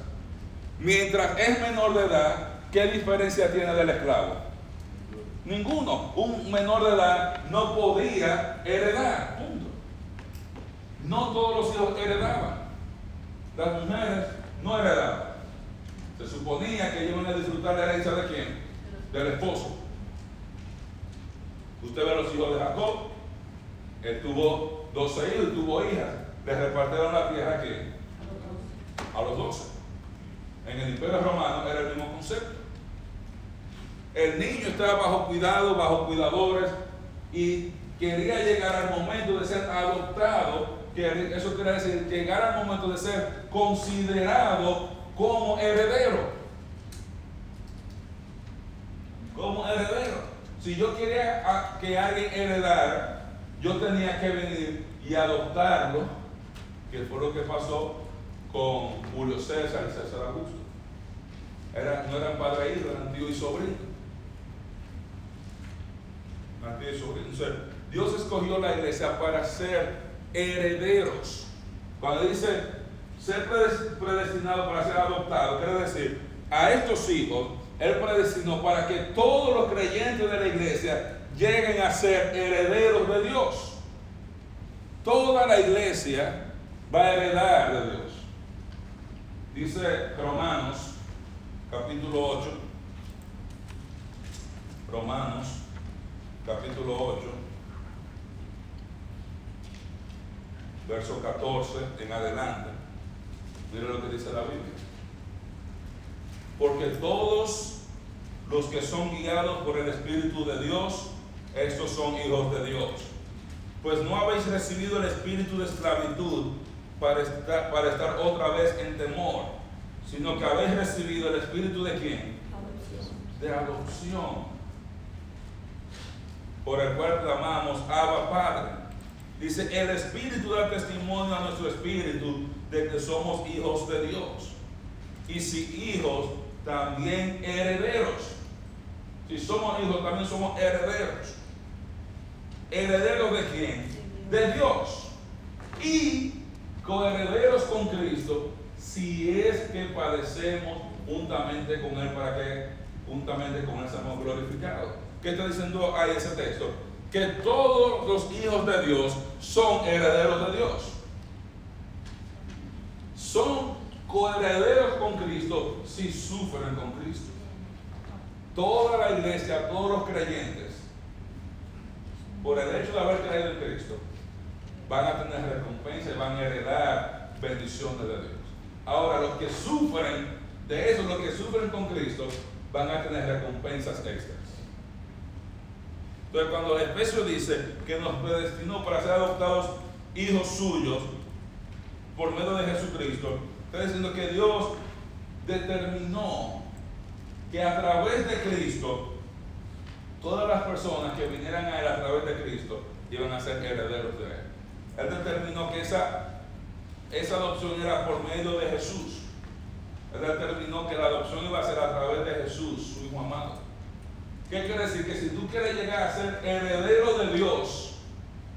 mientras es menor de edad, ¿qué diferencia tiene del esclavo? Ninguno. Un menor de edad no podía heredar. Punto. No todos los hijos heredaban. Las mujeres no heredaban. Se suponía que iban a disfrutar la herencia de quién? Del esposo. Usted ve los hijos de Jacob, él tuvo 12 hijos y tuvo hijas. Le repartieron la tierra a quién? A los 12. En el Imperio Romano era el mismo concepto. El niño estaba bajo cuidado, bajo cuidadores y quería llegar al momento de ser adoptado, que eso quiere decir llegar al momento de ser considerado como heredero. Como heredero. Si yo quería que alguien heredara, yo tenía que venir y adoptarlo, que fue lo que pasó con Julio César y César Augusto. No eran padre e hijo, eran tío y sobrino. Tío y sobrino. Entonces, Dios escogió la iglesia para ser herederos. Cuando dice ser predestinado para ser adoptado, quiere decir, a estos hijos, Él predestinó para que todos los creyentes de la iglesia lleguen a ser herederos de Dios. Toda la iglesia va a heredar de Dios. Dice Romanos, capítulo 8. Romanos, capítulo 8, verso 14 en adelante. Mire lo que dice la Biblia. Porque todos los que son guiados por el Espíritu de Dios, estos son hijos de Dios. Pues no habéis recibido el espíritu de esclavitud para estar, para estar otra vez en temor, sino que habéis recibido el espíritu de quién? De adopción, por el cual clamamos Abba Padre. Dice, el Espíritu da testimonio a nuestro Espíritu de que somos hijos de Dios. Y si hijos, también herederos. Si somos hijos, también somos herederos. ¿Herederos de quién? De Dios. Y coherederos con Cristo, si es que padecemos juntamente con Él, para que juntamente con Él seamos glorificados. ¿Qué está diciendo ahí ese texto? Que todos los hijos de Dios son herederos de Dios. Son coherederos con Cristo si sufren con Cristo. Toda la iglesia, todos los creyentes, por el hecho de haber creído en Cristo, van a tener recompensa y van a heredar bendiciones de Dios. Ahora, los que sufren de eso, los que sufren con Cristo, van a tener recompensas extras. Entonces, cuando el Efesio dice que nos predestinó para ser adoptados hijos suyos por medio de Jesucristo, está diciendo que Dios determinó que a través de Cristo, todas las personas que vinieran a Él a través de Cristo iban a ser herederos de Él. Él determinó que esa, esa adopción era por medio de Jesús. Él determinó que la adopción iba a ser a través de Jesús, su Hijo amado. ¿Qué quiere decir? Que si tú quieres llegar a ser heredero de Dios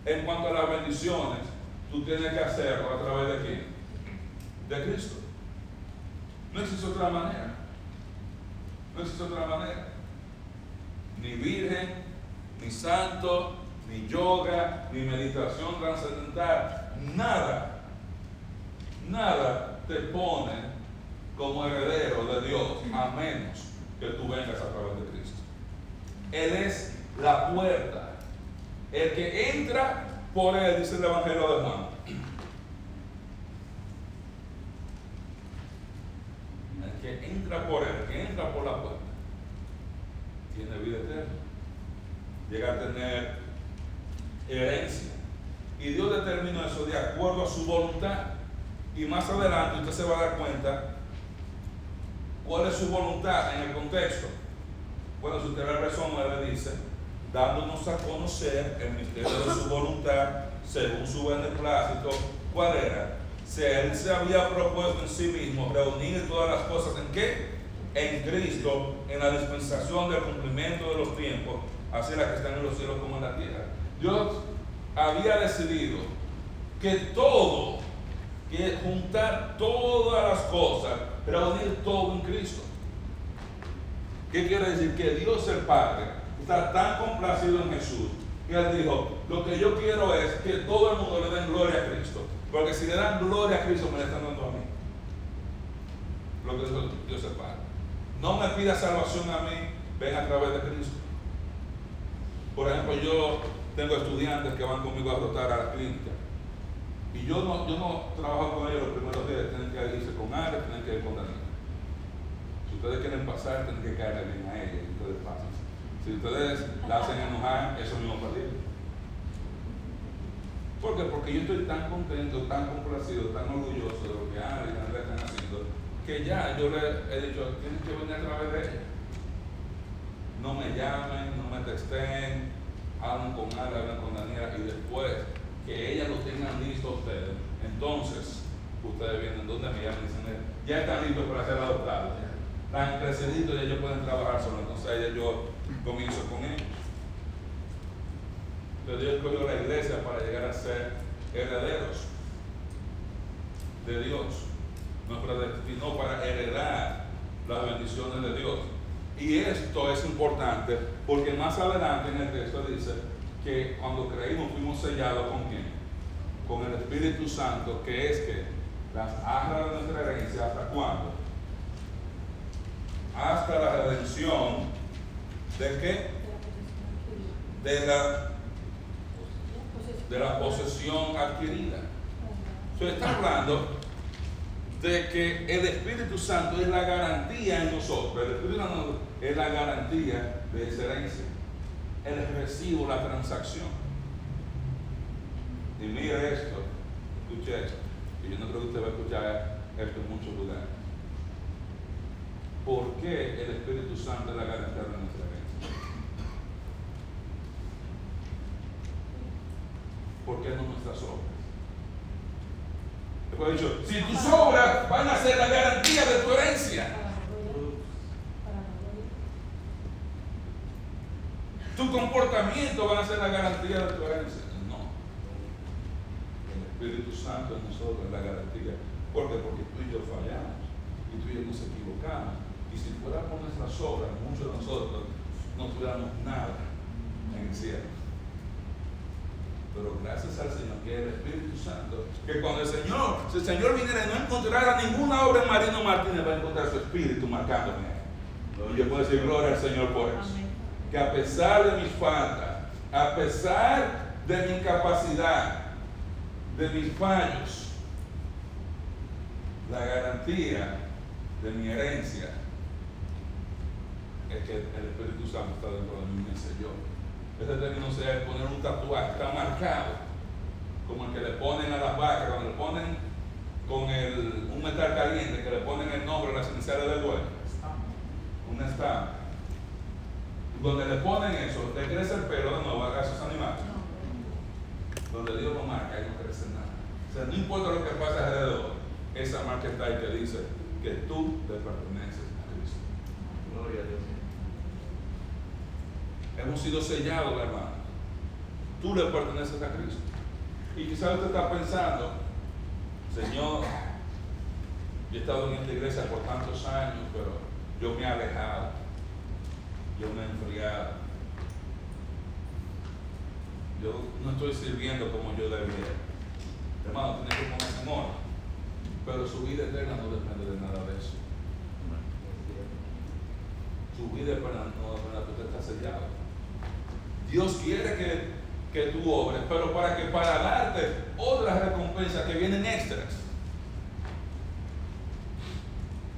en cuanto a las bendiciones, tú tienes que hacerlo a través de quién? De Cristo. No existe otra manera. No existe otra manera. Ni virgen, ni santo, ni yoga, ni meditación trascendental. Nada, nada te pone como heredero de Dios, a menos que tú vengas a través de Cristo. Él es la puerta. El que entra por él, dice el Evangelio de Juan. El que entra por él, el que entra por la puerta, tiene vida eterna. Llega a tener herencia. Y Dios determinó eso de acuerdo a su voluntad. Y más adelante usted se va a dar cuenta cuál es su voluntad en el contexto. Bueno, si usted la resume, le dice, dándonos a conocer el misterio de su voluntad según su beneplácito, ¿cuál era? Si él se había propuesto en sí mismo reunir todas las cosas en qué? En Cristo, en la dispensación del cumplimiento de los tiempos, así las que están en los cielos como en la tierra. Dios había decidido que todo, que juntar todas las cosas, reunir todo en Cristo. ¿Qué quiere decir? Que Dios el Padre está tan complacido en Jesús que Él dijo, lo que yo quiero es que todo el mundo le den gloria a Cristo. Porque si le dan gloria a Cristo, me le están dando a mí. Lo que Dios el Padre. No me pida salvación a mí, ven a través de Cristo. Por ejemplo, yo tengo estudiantes que van conmigo a rotar a la clínica. Y yo no, yo no trabajo con ellos los primeros días, tienen que irse con Alex, tienen que ir con Daniel. Ustedes quieren pasar, tienen que caerle bien a ella y ustedes pasan. Si ustedes la hacen enojar, eso mismo partido. ¿Por qué? Porque yo estoy tan contento, tan complacido, tan orgulloso de lo que Alex y Andrés están haciendo, que ya yo les he dicho, tienen que venir a través de ella. No me llamen, no me texten, hablan con Alex, hablan con Daniela y después que ellas lo tengan listo a ustedes, entonces ustedes vienen donde me llaman y dicen, ya están listos para ser adoptados, están creciditos y ellos pueden trabajar solo, entonces ahí yo comienzo con ellos. Entonces Dios escogió la iglesia para llegar a ser herederos de Dios. Nos predestinó para heredar las bendiciones de Dios. Y esto es importante porque más adelante en el texto dice que cuando creímos fuimos sellados con quién? Con el Espíritu Santo, que es que las arras de nuestra herencia, ¿hasta cuándo? Hasta la redención de qué? De la, de la posesión adquirida. Se está hablando de que el Espíritu Santo es la garantía en nosotros. El Espíritu Santo es la garantía de esa herencia el recibo, la transacción. Y mire esto, escuche esto, y yo no creo que usted va a escuchar esto en muchos lugares. ¿Por qué el Espíritu Santo es la garantía de nuestra vida? ¿por qué no nuestras obras? Después he dicho, si tus obras van a ser la garantía de tu herencia. Tu comportamiento van a ser la garantía de tu herencia. No. El Espíritu Santo en nosotros es la garantía. ¿Por qué? Porque tú y yo fallamos. Y tú y yo nos equivocamos. Y si fuera por nuestras obras, muchos de nosotros no tuviéramos nada en el cielo. Pero gracias al Señor, que es el Espíritu Santo, que cuando el Señor, si el Señor viniera y no encontrara ninguna obra en Marino Martínez, va a encontrar su Espíritu marcándome. Y yo puedo decir gloria al Señor por eso. Que a pesar de mis faltas, a pesar de mi incapacidad, de mis fallos, la garantía de mi herencia es que el Espíritu Santo está dentro de mí, me selló. Ese término sea poner un tatuaje, está marcado, como el que le ponen a las vacas, cuando le ponen con el, un metal caliente, que le ponen el nombre, las iniciales del dueño. Una estampa. Donde le ponen eso, le crece el pelo de nuevo a esos animales. Donde Dios lo marca y no crece nada. O sea, no importa lo que pase alrededor, esa marca está ahí que dice que tú te perteneces a Cristo. Gloria a Dios. Hemos sido sellados, hermano. Tú le perteneces a Cristo. Y quizás usted está pensando, Señor, yo he estado en esta iglesia por tantos años, pero yo me he alejado, yo me he enfriado. Yo no estoy sirviendo como yo debería. Hermano, tiene que ponerse amor. Pero su vida eterna no depende de nada de eso. Su vida eterna no depende de que usted está sellado. Dios quiere que, que tú obres, pero para que para darte otras recompensas que vienen extras.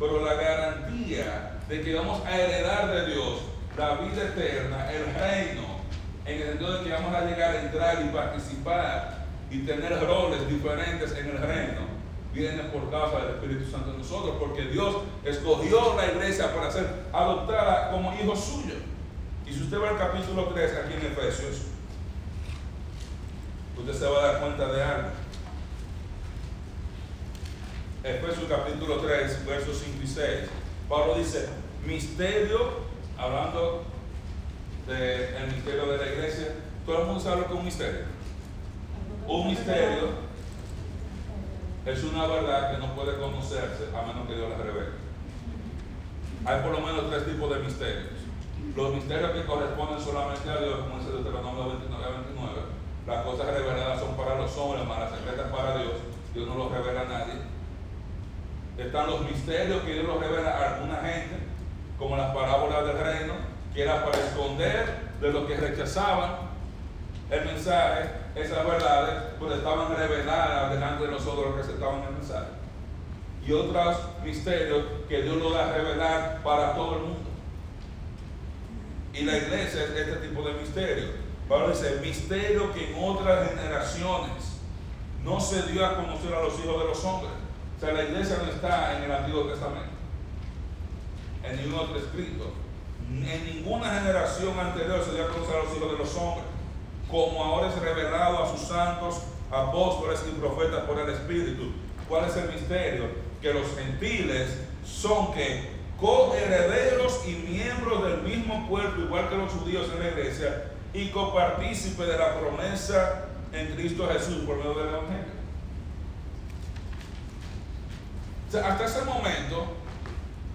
Pero la garantía de que vamos a heredar de Dios la vida eterna, el reino, en el sentido de que vamos a llegar a entrar y participar y tener roles diferentes en el reino, viene por causa del Espíritu Santo en nosotros, porque Dios escogió la iglesia para ser adoptada como hijos suyos. Si usted va al capítulo 3 aquí en Efesios, usted se va a dar cuenta de algo. Efesios capítulo 3, versos 5 y 6. Pablo dice, misterio, hablando del misterio de la iglesia, todo el mundo sabe lo que es un misterio. Un misterio es una verdad que no puede conocerse a menos que Dios la revele. Hay por lo menos tres tipos de misterios los misterios que corresponden solamente a Dios, como dice Deuteronomio 29 a 29, las cosas reveladas son para los hombres, más las secretas para Dios, Dios no los revela a nadie. Están los misterios que Dios los revela a alguna gente, como las parábolas del reino, que era para esconder de los que rechazaban el mensaje, esas verdades, pues estaban reveladas delante de nosotros los que aceptaban el mensaje. Y otros misterios que Dios los da a revelar para todo el mundo. Y la iglesia es este tipo de misterio. Pablo dice, misterio que en otras generaciones no se dio a conocer a los hijos de los hombres. O sea, la iglesia no está en el Antiguo Testamento, en ningún otro escrito. En ninguna generación anterior se dio a conocer a los hijos de los hombres, como ahora es revelado a sus santos, apóstoles y profetas por el Espíritu. ¿Cuál es el misterio? Que los gentiles son que coherederos y miembros del mismo cuerpo, igual que los judíos en la iglesia, y copartícipe de la promesa en Cristo Jesús por medio del Evangelio. hasta ese momento,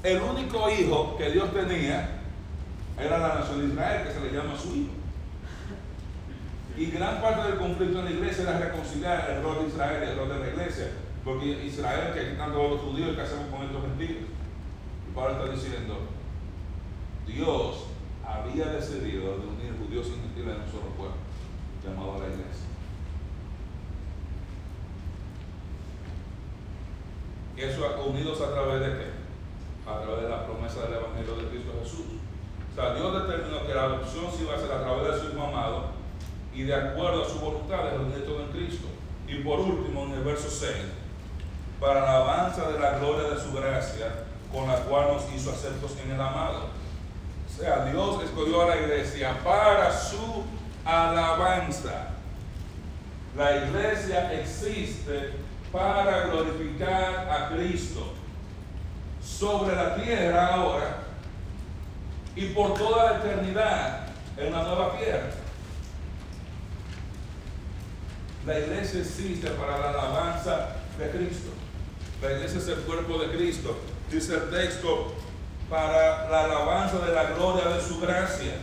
el único hijo que Dios tenía era la nación de Israel, que se le llama su hijo. Y gran parte del conflicto en la iglesia era reconciliar el rol de Israel y el rol de la iglesia. Porque Israel, que quitan todos los judíos, ¿qué hacemos con estos gentiles? Pablo está diciendo, Dios había decidido de unir judíos y gentiles en un solo pueblo, llamado la iglesia. Y eso unidos a través de qué? A través de la promesa del Evangelio de Cristo Jesús. O sea, Dios determinó que la adopción se iba a hacer a través de su Hijo amado y de acuerdo a su voluntad de reunir todo en Cristo. Y por último, en el verso 6, para la alabanza de la gloria de su gracia, con la cual nos hizo aceptos en el amado. O sea, Dios escogió a la iglesia para su alabanza. La iglesia existe para glorificar a Cristo sobre la tierra ahora y por toda la eternidad en la nueva tierra. La iglesia existe para la alabanza de Cristo. La iglesia es el cuerpo de Cristo. Dice el texto, para la alabanza de la gloria de su gracia.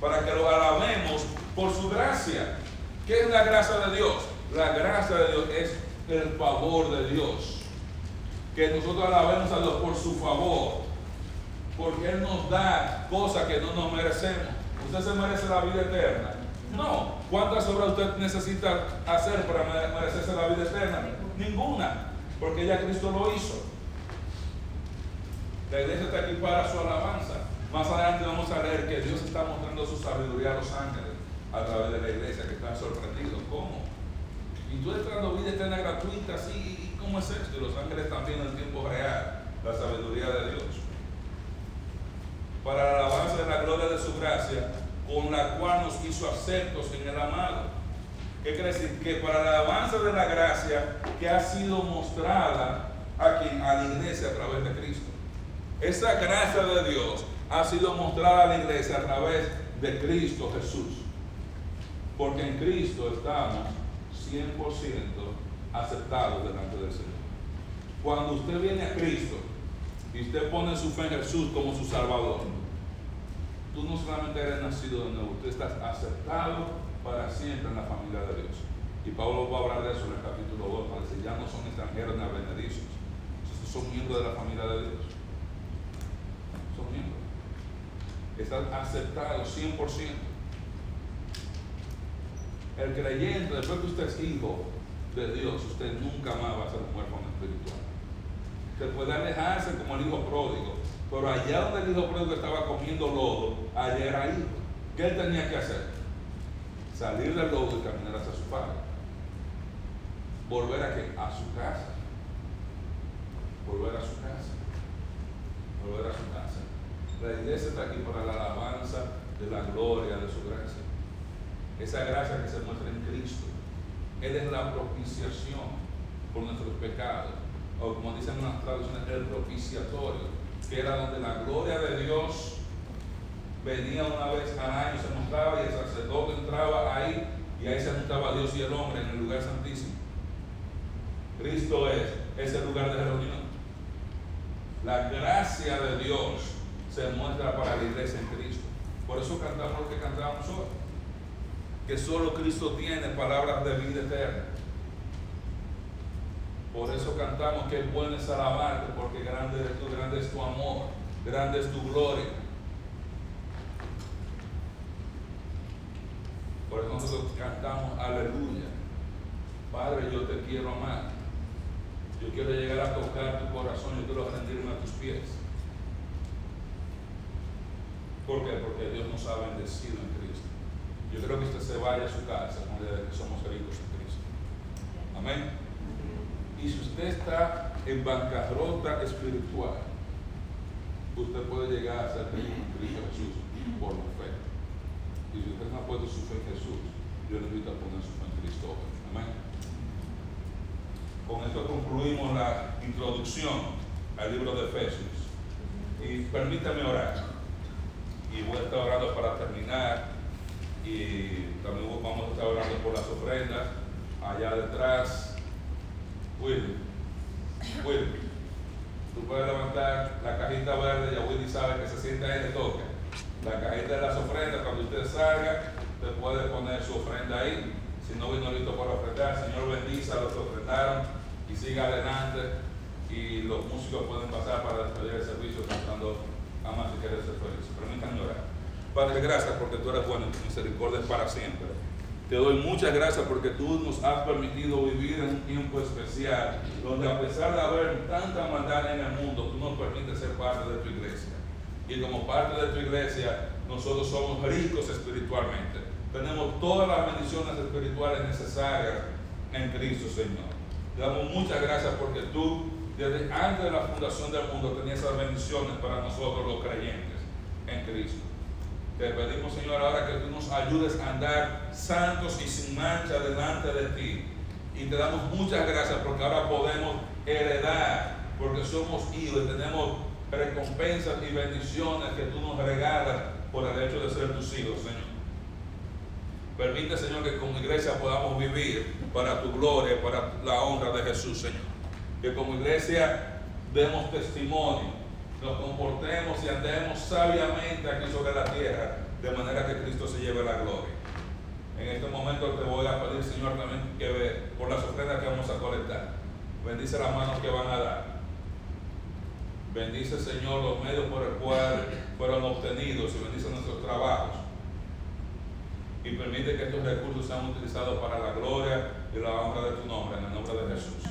Para que lo alabemos por su gracia. ¿Qué es la gracia de Dios? La gracia de Dios es el favor de Dios. Que nosotros alabemos a Dios por su favor. Porque Él nos da cosas que no nos merecemos. ¿Usted se merece la vida eterna? No. ¿Cuántas obras usted necesita hacer para merecerse la vida eterna? Ninguna. Porque ya Cristo lo hizo. La iglesia está aquí para su alabanza. Más adelante vamos a leer que Dios está mostrando su sabiduría a los ángeles a través de la iglesia, que están sorprendidos. ¿Cómo? Y tú estás dando vida eterna gratuita, ¿sí? ¿Y cómo es esto? Y los ángeles también en tiempo real, la sabiduría de Dios. Para la alabanza de la gloria de su gracia, con la cual nos hizo aceptos en el amado. ¿Qué quiere decir? Que para la alabanza de la gracia que ha sido mostrada aquí a la iglesia a través de Cristo. Esa gracia de Dios ha sido mostrada a la iglesia a través de Cristo Jesús. Porque en Cristo estamos 100% aceptados delante del Señor. Cuando usted viene a Cristo y usted pone su fe en Jesús como su Salvador, tú no solamente eres nacido de nuevo, usted estás aceptado para siempre en la familia de Dios. Y Pablo va a hablar de eso en el capítulo 2, para decir, ya no son extranjeros ni advenedizos, son miembros de la familia de Dios. Son miembros. Están aceptados 100%. El creyente, después que usted es hijo de Dios, usted nunca más va a ser un huérfano espiritual. Que puede alejarse como el hijo pródigo, pero allá donde el hijo pródigo estaba comiendo lodo, allá era hijo. ¿Qué él tenía que hacer? Salir del lodo y caminar hacia su padre. Volver a qué? A su casa. Volver a su casa. Volver a su casa. La iglesia está aquí para la alabanza de la gloria de su gracia. Esa gracia que se muestra en Cristo. Él es la propiciación por nuestros pecados. O como dicen las traducciones, el propiciatorio que era donde la gloria de Dios venía una vez al año, se mostraba y el sacerdote entraba ahí y ahí se juntaba Dios y el hombre en el lugar santísimo. Cristo es ese lugar de reunión. La gracia de Dios se muestra para la iglesia en Cristo. Por eso cantamos lo que cantamos hoy. Que solo Cristo tiene palabras de vida eterna. Por eso cantamos que bueno es alabarte, porque grande es tu, grande es tu amor, grande es tu gloria. Por eso nosotros cantamos aleluya. Padre, yo te quiero amar. Yo quiero llegar a tocar tu corazón, yo quiero rendirme a tus pies. ¿Por qué? Porque Dios nos ha bendecido en Cristo. Yo creo que usted se vaya a su casa con la de que somos ricos en Cristo. Amén. Y si usted está en bancarrota espiritual, usted puede llegar a ser rico en Cristo Jesús por la fe. Y si usted no ha puesto su fe en Jesús, yo le invito a poner su fe en Cristo. Amén. Con concluimos la introducción al libro de Efesios. Y permítame orar. Y voy a estar orando para terminar. Y también vamos a estar orando por las ofrendas. Allá detrás Willy, Willy, tú puedes levantar la cajita verde, ya Willy sabe que se siente ahí, le toca. La cajita de las ofrendas, cuando usted salga, usted puede poner su ofrenda ahí. Si no vino listo para ofrendar, Señor bendice a los que ofrendaron y siga adelante. Y los músicos pueden pasar para despedir el servicio cantando Ama si quieres ser feliz. Permítanme orar. Padre, gracias porque tú eres bueno y tu misericordia para siempre. Te doy muchas gracias porque tú nos has permitido vivir en un tiempo especial, donde a pesar de haber tanta maldad en el mundo, tú nos permites ser parte de tu iglesia. Y como parte de tu iglesia, nosotros somos ricos espiritualmente. Tenemos todas las bendiciones espirituales necesarias en Cristo, Señor. Te damos muchas gracias porque tú, desde antes de la fundación del mundo, tenías esas bendiciones para nosotros los creyentes en Cristo. Te pedimos, Señor, ahora que tú nos ayudes a andar santos y sin mancha delante de ti. Y te damos muchas gracias porque ahora podemos heredar, porque somos hijos y tenemos recompensas y bendiciones que tú nos regalas por el hecho de ser tus hijos, Señor. Permite, Señor, que como iglesia podamos vivir para tu gloria, para la honra de Jesús, Señor. Que como iglesia demos testimonio, nos comportemos y andemos sabiamente aquí sobre la tierra, de manera que Cristo se lleve la gloria. En este momento te voy a pedir, Señor, también que por las ofrendas que vamos a colectar, bendice las manos que van a dar. Bendice, Señor, los medios por el cual fueron obtenidos y bendice nuestros trabajos. Y permite que estos recursos sean utilizados para la gloria y la honra de tu nombre, en el nombre de Jesús.